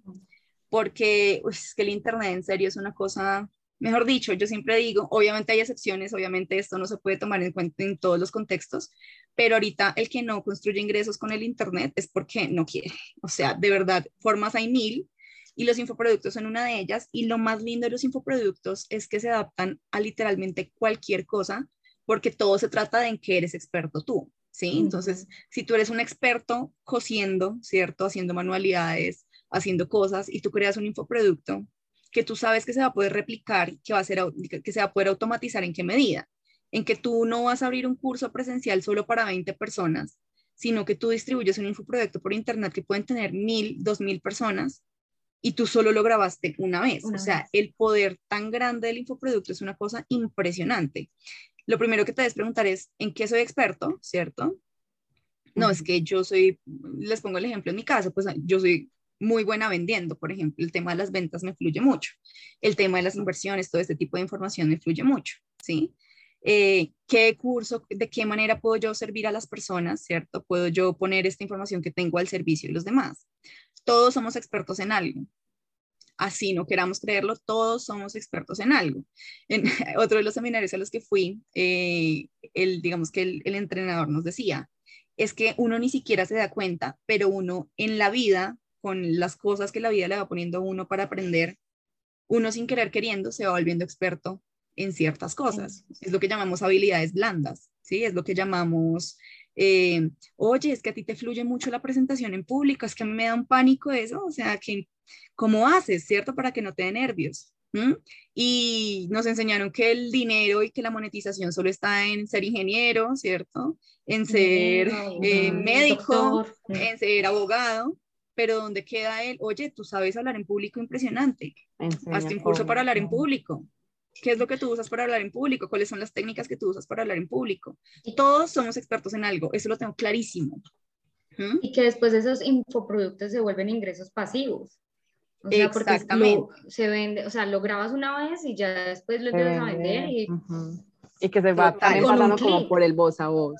porque es que el Internet en serio es una cosa, mejor dicho, yo siempre digo, obviamente hay excepciones, obviamente esto no se puede tomar en cuenta en todos los contextos, pero ahorita el que no construye ingresos con el Internet es porque no quiere. O sea, de verdad, formas hay mil y los infoproductos son una de ellas. Y lo más lindo de los infoproductos es que se adaptan a literalmente cualquier cosa, porque todo se trata de en qué eres experto tú, ¿sí? Entonces, si tú eres un experto cosiendo, ¿cierto? Haciendo manualidades, haciendo cosas, y tú creas un infoproducto que tú sabes que se va a poder replicar, que, va a ser, que se va a poder automatizar en qué medida, en que tú no vas a abrir un curso presencial solo para 20 personas, sino que tú distribuyes un infoproducto por internet que pueden tener mil, dos mil personas y tú solo lo grabaste una vez. o sea, el poder tan grande del infoproducto es una cosa impresionante. Lo primero que te debes preguntar es, ¿en qué soy experto? ¿Cierto? No, es que yo soy, les pongo el ejemplo en mi caso, pues yo soy muy buena vendiendo, por ejemplo, el tema de las ventas me fluye mucho, el tema de las inversiones, todo este tipo de información me fluye mucho, ¿sí? Eh, ¿Qué curso, de qué manera puedo yo servir a las personas, ¿cierto? ¿Puedo yo poner esta información que tengo al servicio de los demás? todos somos expertos en algo. Así no queramos creerlo, todos somos expertos en algo. En otro de los seminarios a los que fui, eh, el, digamos que el, el entrenador nos decía, es que uno ni siquiera se da cuenta, pero uno en la vida, con las cosas que la vida le va poniendo a uno para aprender, uno sin querer queriendo se va volviendo experto en ciertas cosas. Es lo que llamamos habilidades blandas, ¿sí? Es lo que llamamos eh, oye, es que a ti te fluye mucho la presentación en público, es que a mí me da un pánico eso, o sea, que, ¿cómo haces, cierto? Para que no te dé nervios. Y nos enseñaron que el dinero y que la monetización solo está en ser ingeniero, ¿cierto? En ser eh, médico, en ser abogado, pero ¿dónde queda él? Oye, tú sabes hablar en público impresionante. Hazte un curso para hablar en público. ¿Qué es lo que tú usas para hablar en público? ¿Cuáles son las técnicas que tú usas para hablar en público? Todos somos expertos en algo, eso lo tengo clarísimo. ¿Mm? Y que después esos infoproductos se vuelven ingresos pasivos. O sea, Exactamente. porque se vende, o sea, lo grabas una vez y ya después lo empiezas a vender y... Y que se va también pasando como por el voz a voz.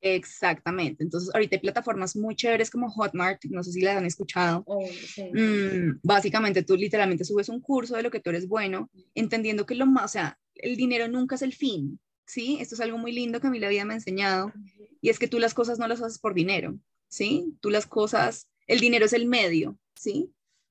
Exactamente. Entonces, ahorita hay plataformas muy chéveres como Hotmart, no sé si las han escuchado. Oh, mm, básicamente, tú literalmente subes un curso de lo que tú eres bueno, entendiendo que lo más, o sea, el dinero nunca es el fin, ¿sí? Esto es algo muy lindo que a mí la vida me ha enseñado, y es que tú las cosas no las haces por dinero, ¿sí? Tú las cosas, el dinero es el medio, ¿sí?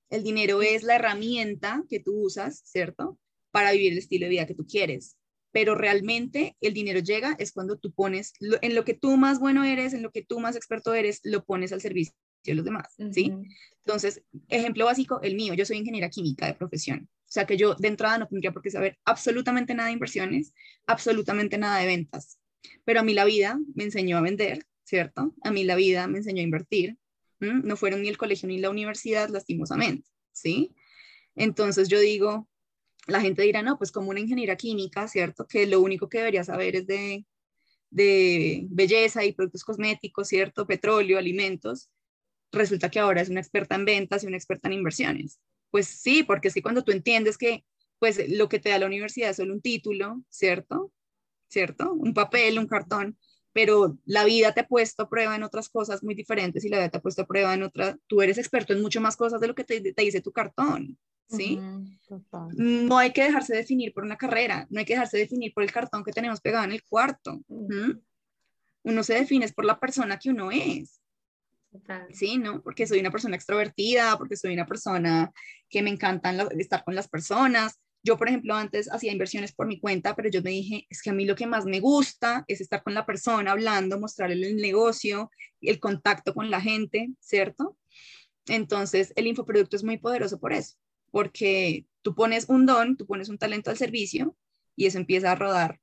El dinero es la herramienta que tú usas, ¿cierto? Para vivir el estilo de vida que tú quieres. Pero realmente el dinero llega es cuando tú pones en lo que tú más bueno eres, en lo que tú más experto eres, lo pones al servicio de los demás, ¿sí? Entonces, ejemplo básico, el mío, yo soy ingeniera química de profesión, o sea que yo de entrada no tendría por qué saber absolutamente nada de inversiones, absolutamente nada de ventas, pero a mí la vida me enseñó a vender, ¿cierto? A mí la vida me enseñó a invertir, no fueron ni el colegio ni la universidad, lastimosamente, ¿sí? Entonces yo digo, la gente dirá, no, pues como una ingeniera química, ¿cierto? Que lo único que debería saber es de, de belleza y productos cosméticos, ¿cierto? Petróleo, alimentos. Resulta que ahora es una experta en ventas y una experta en inversiones. Pues sí, porque es que cuando tú entiendes que pues lo que te da la universidad es solo un título, ¿cierto? ¿Cierto? Un papel, un cartón, pero la vida te ha puesto a prueba en otras cosas muy diferentes y la vida te ha puesto a prueba en otra, tú eres experto en mucho más cosas de lo que te, te dice tu cartón. ¿Sí? no hay que dejarse definir por una carrera, no hay que dejarse definir por el cartón que tenemos pegado en el cuarto. Uno se define por la persona que uno es. Sí, ¿no? Porque soy una persona extrovertida, porque soy una persona que me encanta estar con las personas. Yo, por ejemplo, antes hacía inversiones por mi cuenta, pero yo me dije, es que a mí lo que más me gusta es estar con la persona, hablando, mostrarle el negocio, el contacto con la gente, ¿cierto? Entonces, el infoproducto es muy poderoso por eso porque tú pones un don, tú pones un talento al servicio y eso empieza a rodar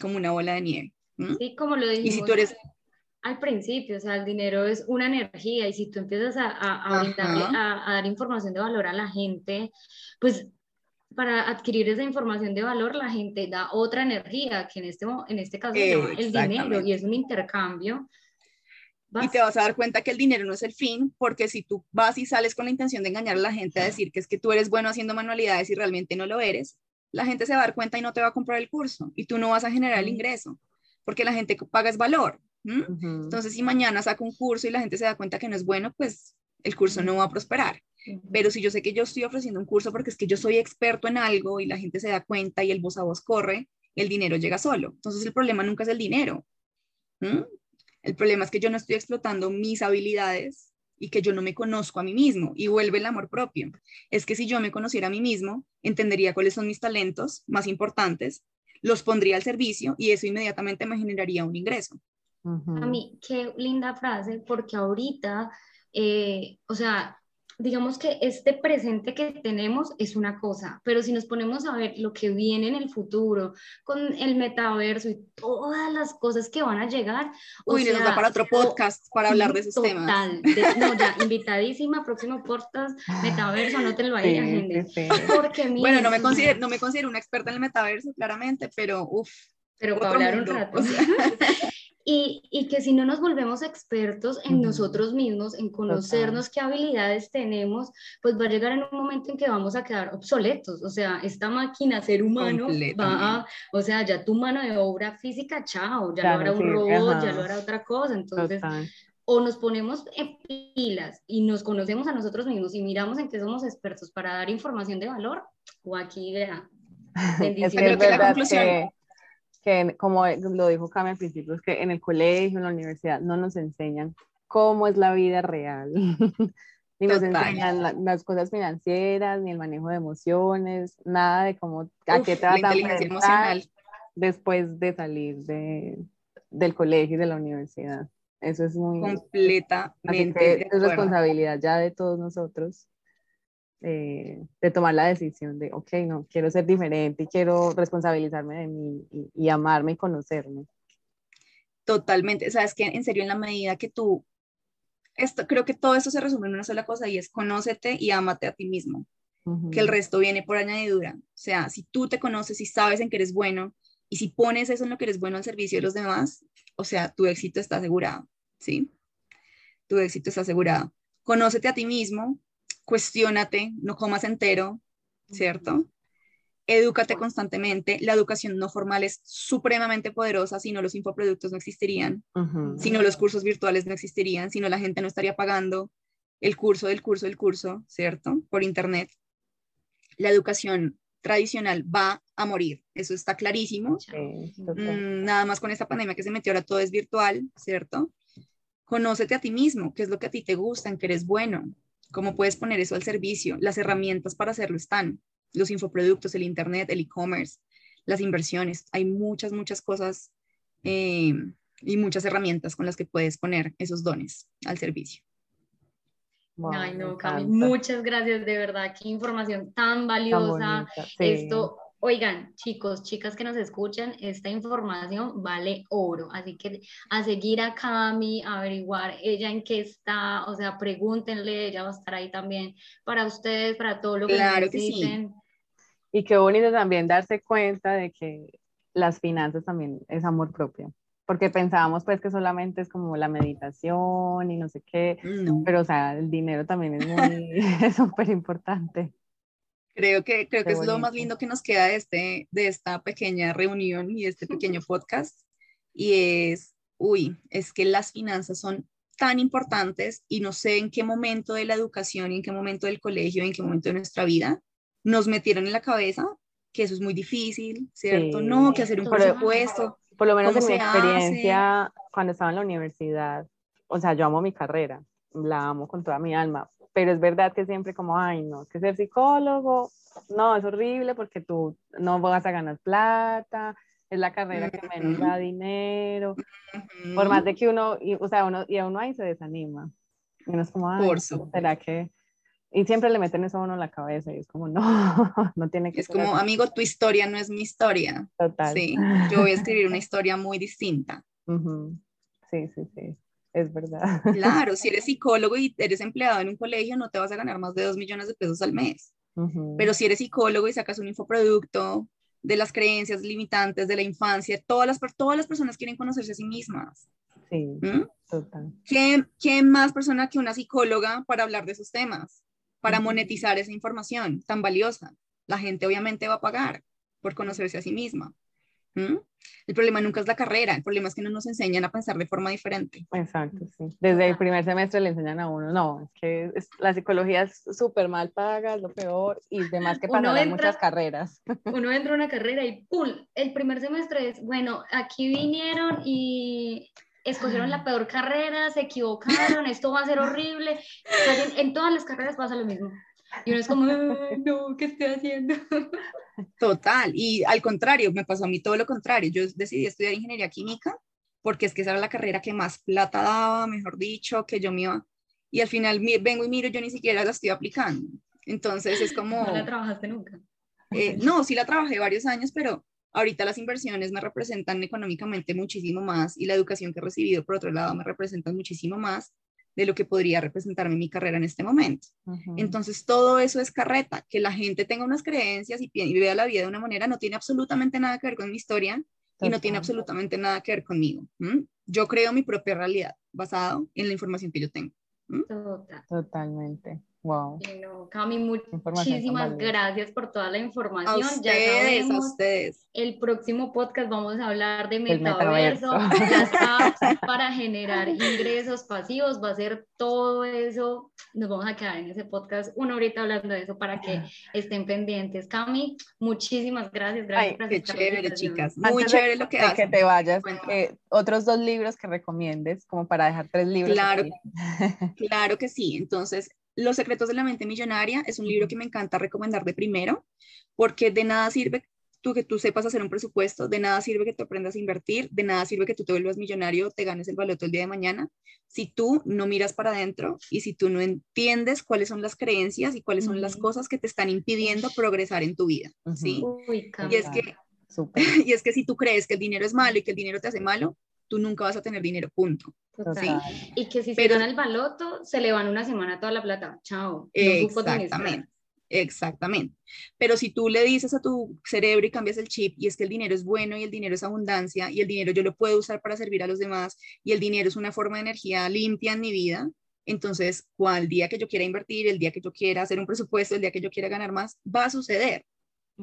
como una bola de nieve. Sí, como lo dijimos. Y si tú eres... Al principio, o sea, el dinero es una energía y si tú empiezas a, a, a, dar información de valor a la gente, pues para adquirir esa información de valor, la gente da otra energía, que en este, en este caso es el dinero, y es un intercambio y te vas a dar cuenta que el dinero no es el fin, porque si tú vas y sales con la intención de engañar a la gente a decir que es que tú eres bueno haciendo manualidades y realmente no lo eres, la gente se va a dar cuenta y no te va a comprar el curso y tú no vas a generar el ingreso, porque la gente paga es valor. Entonces, si mañana saco un curso y la gente se da cuenta que no es bueno, pues el curso no va a prosperar. Pero si yo sé que yo estoy ofreciendo un curso porque es que yo soy experto en algo y la gente se da cuenta y el voz a voz corre, el dinero llega solo. Entonces el problema nunca es el dinero. El problema es que yo no estoy explotando mis habilidades y que yo no me conozco a mí mismo y vuelve el amor propio. Es que si yo me conociera a mí mismo, entendería cuáles son mis talentos más importantes, los pondría al servicio y eso inmediatamente me generaría un ingreso. A mí, qué linda frase, porque ahorita, eh, o sea, digamos que este presente que tenemos es una cosa, pero si nos ponemos a ver lo que viene en el futuro con el metaverso y todas las cosas que van a llegar. Uy, nos da para otro podcast para hablar de esos temas. Total, no, ya, invitadísima, próximo podcast, metaverso, anótenlo ahí, gente. Porque bueno, no me, considero, no me considero una experta en el metaverso, claramente, pero uff. Pero para hablar un rato. Y, y, que si no nos volvemos expertos en nosotros mismos, en conocernos qué habilidades tenemos, pues va a llegar en un momento en que vamos a quedar obsoletos. O sea, esta máquina, ser humano, va a, o sea, ya tu mano de obra física, chao, ya lo hará un robot, ya lo hará otra cosa. Entonces, o nos ponemos en pilas y nos conocemos a nosotros mismos y miramos en qué somos expertos para dar información de valor, o aquí, vea, bendiciones. es la conclusión que como lo dijo Cami al principio, es que en el colegio, en la universidad, no nos enseñan cómo es la vida real. ni nos enseñan las cosas financieras, ni el manejo de emociones, nada de cómo, a qué te vas a después de salir de, del colegio y de la universidad. Eso es muy... Completamente. es responsabilidad ya de todos nosotros eh, de tomar la decisión de, ok, no, quiero ser diferente y quiero responsabilizarme de mí y, amarme y conocerme. Totalmente, sabes que en serio, en la medida que tú, esto, creo que todo esto se resume en una sola cosa y es conócete y ámate a ti mismo, que el resto viene por añadidura. O sea, si tú te conoces y sabes en que eres bueno y si pones eso en lo que eres bueno al servicio de los demás, o sea, tu éxito está asegurado, ¿sí? Tu éxito está asegurado. Conócete a ti mismo, cuestiónate, no comas entero, ¿cierto? Edúcate constantemente. La educación no formal es supremamente poderosa, si no los infoproductos no existirían, si no los cursos virtuales no existirían, si no la gente no estaría pagando el curso del curso del curso, ¿cierto? Por internet. La educación tradicional va a morir, eso está clarísimo. Mm, nada más con esta pandemia que se metió ahora todo es virtual, ¿cierto? Conócete a ti mismo, qué es lo que a ti te gusta, en qué eres bueno, ¿Cómo puedes poner eso al servicio? Las herramientas para hacerlo están. Los infoproductos, el Internet, el e-commerce, las inversiones. Hay muchas, muchas cosas eh, y muchas herramientas con las que puedes poner esos dones al servicio. Ay, no, Cami, muchas gracias, de verdad, qué información tan valiosa. Esto, oigan, chicos, chicas que nos escuchan, esta información vale oro, así que a seguir a Cami, a averiguar ella en qué está, o sea, pregúntenle, ella va a estar ahí también para ustedes, para todo lo que claro necesiten. Que sí. Y qué bonito también darse cuenta de que las finanzas también es amor propio porque pensábamos pues que solamente es como la meditación y no sé qué, pero o sea, el dinero también es muy, súper importante. Creo que, creo que es lo más lindo que nos queda de, este, de esta pequeña reunión y de este pequeño podcast, y es, uy, es que las finanzas son tan importantes y no sé en qué momento de la educación y en qué momento del colegio, en qué momento de nuestra vida nos metieron en la cabeza que eso es muy difícil, ¿cierto? no, que hacer un presupuesto, por lo menos en mi experiencia, cuando estaba en la universidad, o sea, yo amo mi carrera, la amo con toda mi alma, pero es verdad que siempre como, ay, no, que ser psicólogo, no, es horrible porque tú no vas a ganar plata, es la carrera que menos da dinero, por más de que uno, y, o sea, uno, y a uno ahí se desanima. Y uno es como, ay, ¿será que y siempre le meten eso a uno en la cabeza y es como, no, no tiene que Es como, amigo, tu historia no es mi historia. Total. Sí, yo voy a escribir una historia muy distinta. Sí, sí, sí, es verdad. Claro, si eres psicólogo y eres empleado en un colegio, no te vas a ganar más de dos millones de pesos al mes. Pero si eres psicólogo y sacas un infoproducto de las creencias limitantes de la infancia, todas las, todas las personas quieren conocerse a sí mismas. Sí, ¿Mm? total. ¿Quién más persona que una psicóloga para hablar de esos temas? para monetizar esa información tan valiosa. La gente obviamente va a pagar por conocerse a sí misma. El problema nunca es la carrera, el problema es que no nos enseñan a pensar de forma diferente. Exacto, sí. Desde el primer semestre le enseñan a uno, no, es que la psicología es súper mal paga, es lo peor, y demás que en muchas carreras. Uno entra a una carrera y ¡pum! El primer semestre es, bueno, aquí vinieron y escogieron la peor carrera, se equivocaron, esto va a ser horrible. En, todas las carreras pasa lo mismo. Y uno es como, no, ¿qué estoy haciendo? Total, y al contrario, me pasó a mí todo lo contrario. Yo decidí estudiar ingeniería química porque es que esa era la carrera que más plata daba, mejor dicho, que yo me iba. Y al final vengo y miro, yo ni siquiera la estoy aplicando. Entonces es como... ¿No la trabajaste nunca? Eh, no, sí la trabajé varios años, pero Ahorita las inversiones me representan económicamente muchísimo más y la educación que he recibido, por otro lado, me representan muchísimo más de lo que podría representarme mi carrera en este momento. Entonces, todo eso es carreta. Que la gente tenga unas creencias y, vea la vida de una manera no tiene absolutamente nada que ver con mi historia y no tiene absolutamente nada que ver conmigo. Yo creo mi propia realidad basado en la información que yo tengo. Totalmente. Wow. Cami, muchísimas gracias por toda la información. A ustedes, ya sabemos, a ustedes. El próximo podcast vamos a hablar de metaverso, para generar ingresos pasivos, va a ser todo eso. Nos vamos a quedar en ese podcast una horita hablando de eso para que estén pendientes. Cami, muchísimas gracias. Gracias Ay, qué chévere, chicas. Muy chévere lo que de que te vayas, eh, otros dos libros que recomiendes, como para dejar tres libros. Claro, claro que sí. Entonces, los secretos de la mente millonaria es un libro que me encanta recomendar de primero, porque de nada sirve tú que tú sepas hacer un presupuesto, de nada sirve que tú aprendas a invertir, de nada sirve que tú te vuelvas millonario, te ganes el baloto el día de mañana, si tú no miras para adentro y si tú no entiendes cuáles son las creencias y cuáles son las cosas que te están impidiendo progresar en tu vida, ¿sí? y es que y es que si tú crees que el dinero es malo y que el dinero te hace malo, tú nunca vas a tener dinero, punto. Y que si se gana el baloto, se le van una semana toda la plata. Chao. exactamente. Exactamente. Pero si tú le dices a tu cerebro y cambias el chip y es que el dinero es bueno y el dinero es abundancia y el dinero yo lo puedo usar para servir a los demás y el dinero es una forma de energía limpia en mi vida, entonces, cual día que yo quiera invertir, el día que yo quiera hacer un presupuesto, el día que yo quiera ganar más, va a suceder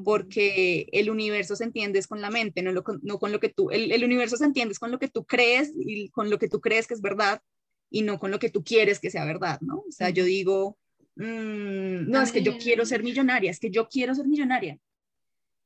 porque el universo se entiende con la mente, no, no con lo que tú, el, universo se entiende con lo que tú crees y con lo que tú crees que es verdad y no con lo que tú quieres que sea verdad, ¿no? O sea, yo digo, mm, no, es que yo quiero ser millonaria, es que yo quiero ser millonaria.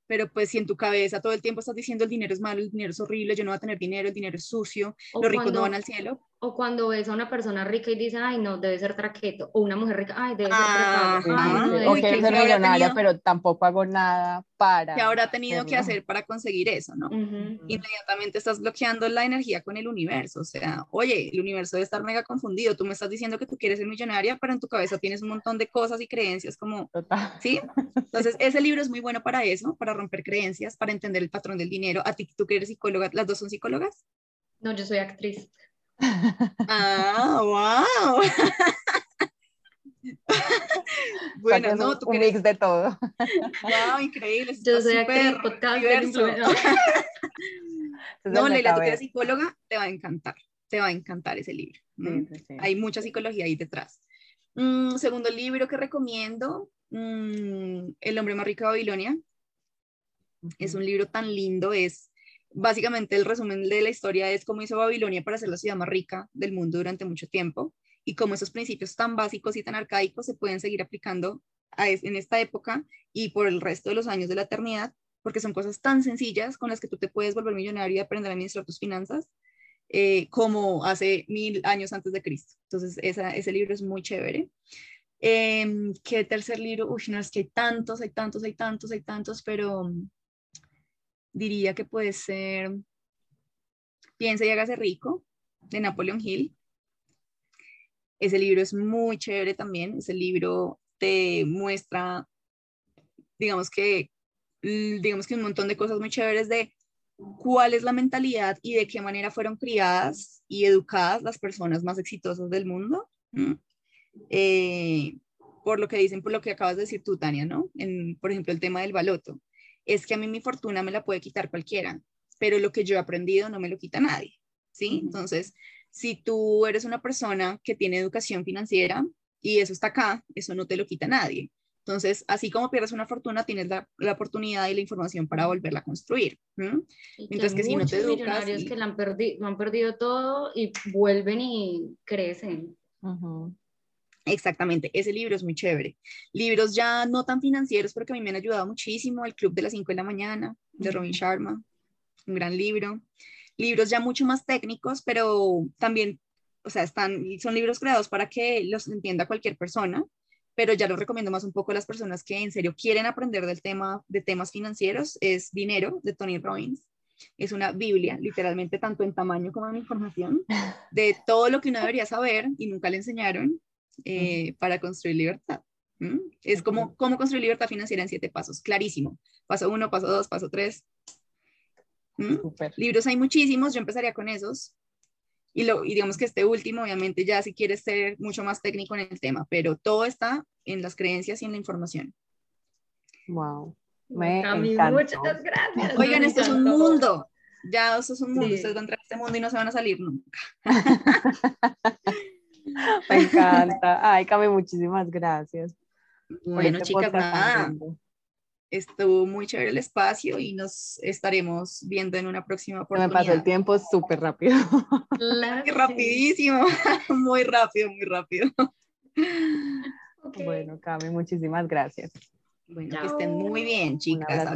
Pero pues si en tu cabeza todo el tiempo estás diciendo el dinero es malo, el dinero es horrible, yo no voy a tener dinero, el dinero es sucio, los ricos no van al cielo. O cuando ves a una persona rica y dices, ay, no, debe ser traqueto. O una mujer rica, ay, debe ser Ah, prepago. Ay, no, debe o ¿quién ser millonaria, pero tampoco hago nada para. ¿Qué habrá tenido que hacerlo. hacer para conseguir eso, no? Ujú. Inmediatamente estás bloqueando la energía con el universo. O sea, oye, el universo debe estar mega confundido. Tú me estás diciendo que tú quieres ser millonaria, pero en tu cabeza tienes un montón de cosas y creencias como Total. ¿sí? Entonces, ese libro es muy bueno para eso, para romper creencias, para entender el patrón del dinero. A ti, tú que eres psicóloga, ¿las dos son psicólogas? No, yo soy actriz. Ah, wow. bueno, Sacas no, un, tú un mix de todo. wow, increíble. Yo soy actriz, No, Leila, tú que eres psicóloga, te va a encantar, te va a encantar ese libro. ¿m? Sí, sí, sí. Hay mucha psicología ahí detrás. Mm, segundo libro que recomiendo, mm, El hombre más rico de Babilonia. Es un libro tan lindo, es básicamente el resumen de la historia es cómo hizo Babilonia para ser la ciudad más rica del mundo durante mucho tiempo y cómo esos principios tan básicos y tan arcaicos se pueden seguir aplicando a es- en esta época y por el resto de los años de la eternidad, porque son cosas tan sencillas con las que tú te puedes volver millonario y aprender a administrar tus finanzas, eh, como hace mil años antes de Cristo. Entonces, ese libro es muy chévere. Em, ¿Qué tercer libro? Uy, no, es que hay tantos, hay tantos, hay tantos, hay tantos, pero diría que puede ser Piensa y hágase rico, de Napoleon Hill. Ese libro es muy chévere también. Ese libro te muestra, digamos que, digamos que un montón de cosas muy chéveres de cuál es la mentalidad y de qué manera fueron criadas y educadas las personas más exitosas del mundo. ¿m? Eh, por lo que dicen, por lo que acabas de decir tú, Tania, ¿no? En, por ejemplo, el tema del baloto. Es que a mí mi fortuna me la puede quitar cualquiera, pero lo que yo he aprendido no me lo quita nadie, ¿sí? Entonces, si tú eres una persona que tiene educación financiera y eso está acá, eso no te lo quita nadie. Entonces, así como pierdes una fortuna, tienes la, la oportunidad y la información para volverla a construir. ¿m? Y Mientras hay que si no te muchos educas millonarios y- que la han, perdi- lo han perdido todo y vuelven y crecen. Ujú. Exactamente, ese libro es muy chévere. Libros ya no tan financieros, pero que a mí me han ayudado muchísimo. El Club de las 5 de la mañana, de Robin. Sharma, un gran libro. Libros ya mucho más técnicos, pero también, o sea, están, son libros creados para que los entienda cualquier persona, pero ya los recomiendo más un poco a las personas que en serio quieren aprender del tema, de temas financieros. Es Dinero, de Tony Robbins. Es una Biblia, literalmente, tanto en tamaño como en información, de todo lo que uno debería saber y nunca le enseñaron eh, para construir libertad. ¿m? Es como cómo construir libertad financiera en siete pasos, clarísimo. Paso uno, paso dos, paso tres. ¿m? Súper. Libros hay muchísimos, yo empezaría con esos. Y, lo, y digamos que este último, obviamente, ya si quieres ser mucho más técnico en el tema, pero todo está en las creencias y en la información. Wow. Me Cami, encantó. muchas gracias. Oigan, me esto es un encantó. mundo. Ya, esto es un mundo. Sí. Ustedes van a entrar a este mundo y no se van a salir nunca. Me encanta. Ay, Cami, muchísimas gracias. Bueno, este chicas, nada. Estuvo muy chévere el espacio y nos estaremos viendo en una próxima Se me oportunidad. pasó el tiempo súper rápido. Claro. Rapidísimo, muy rápido, muy rápido. Bueno, Cami, muchísimas gracias. Bueno, que estén muy bien, chicas.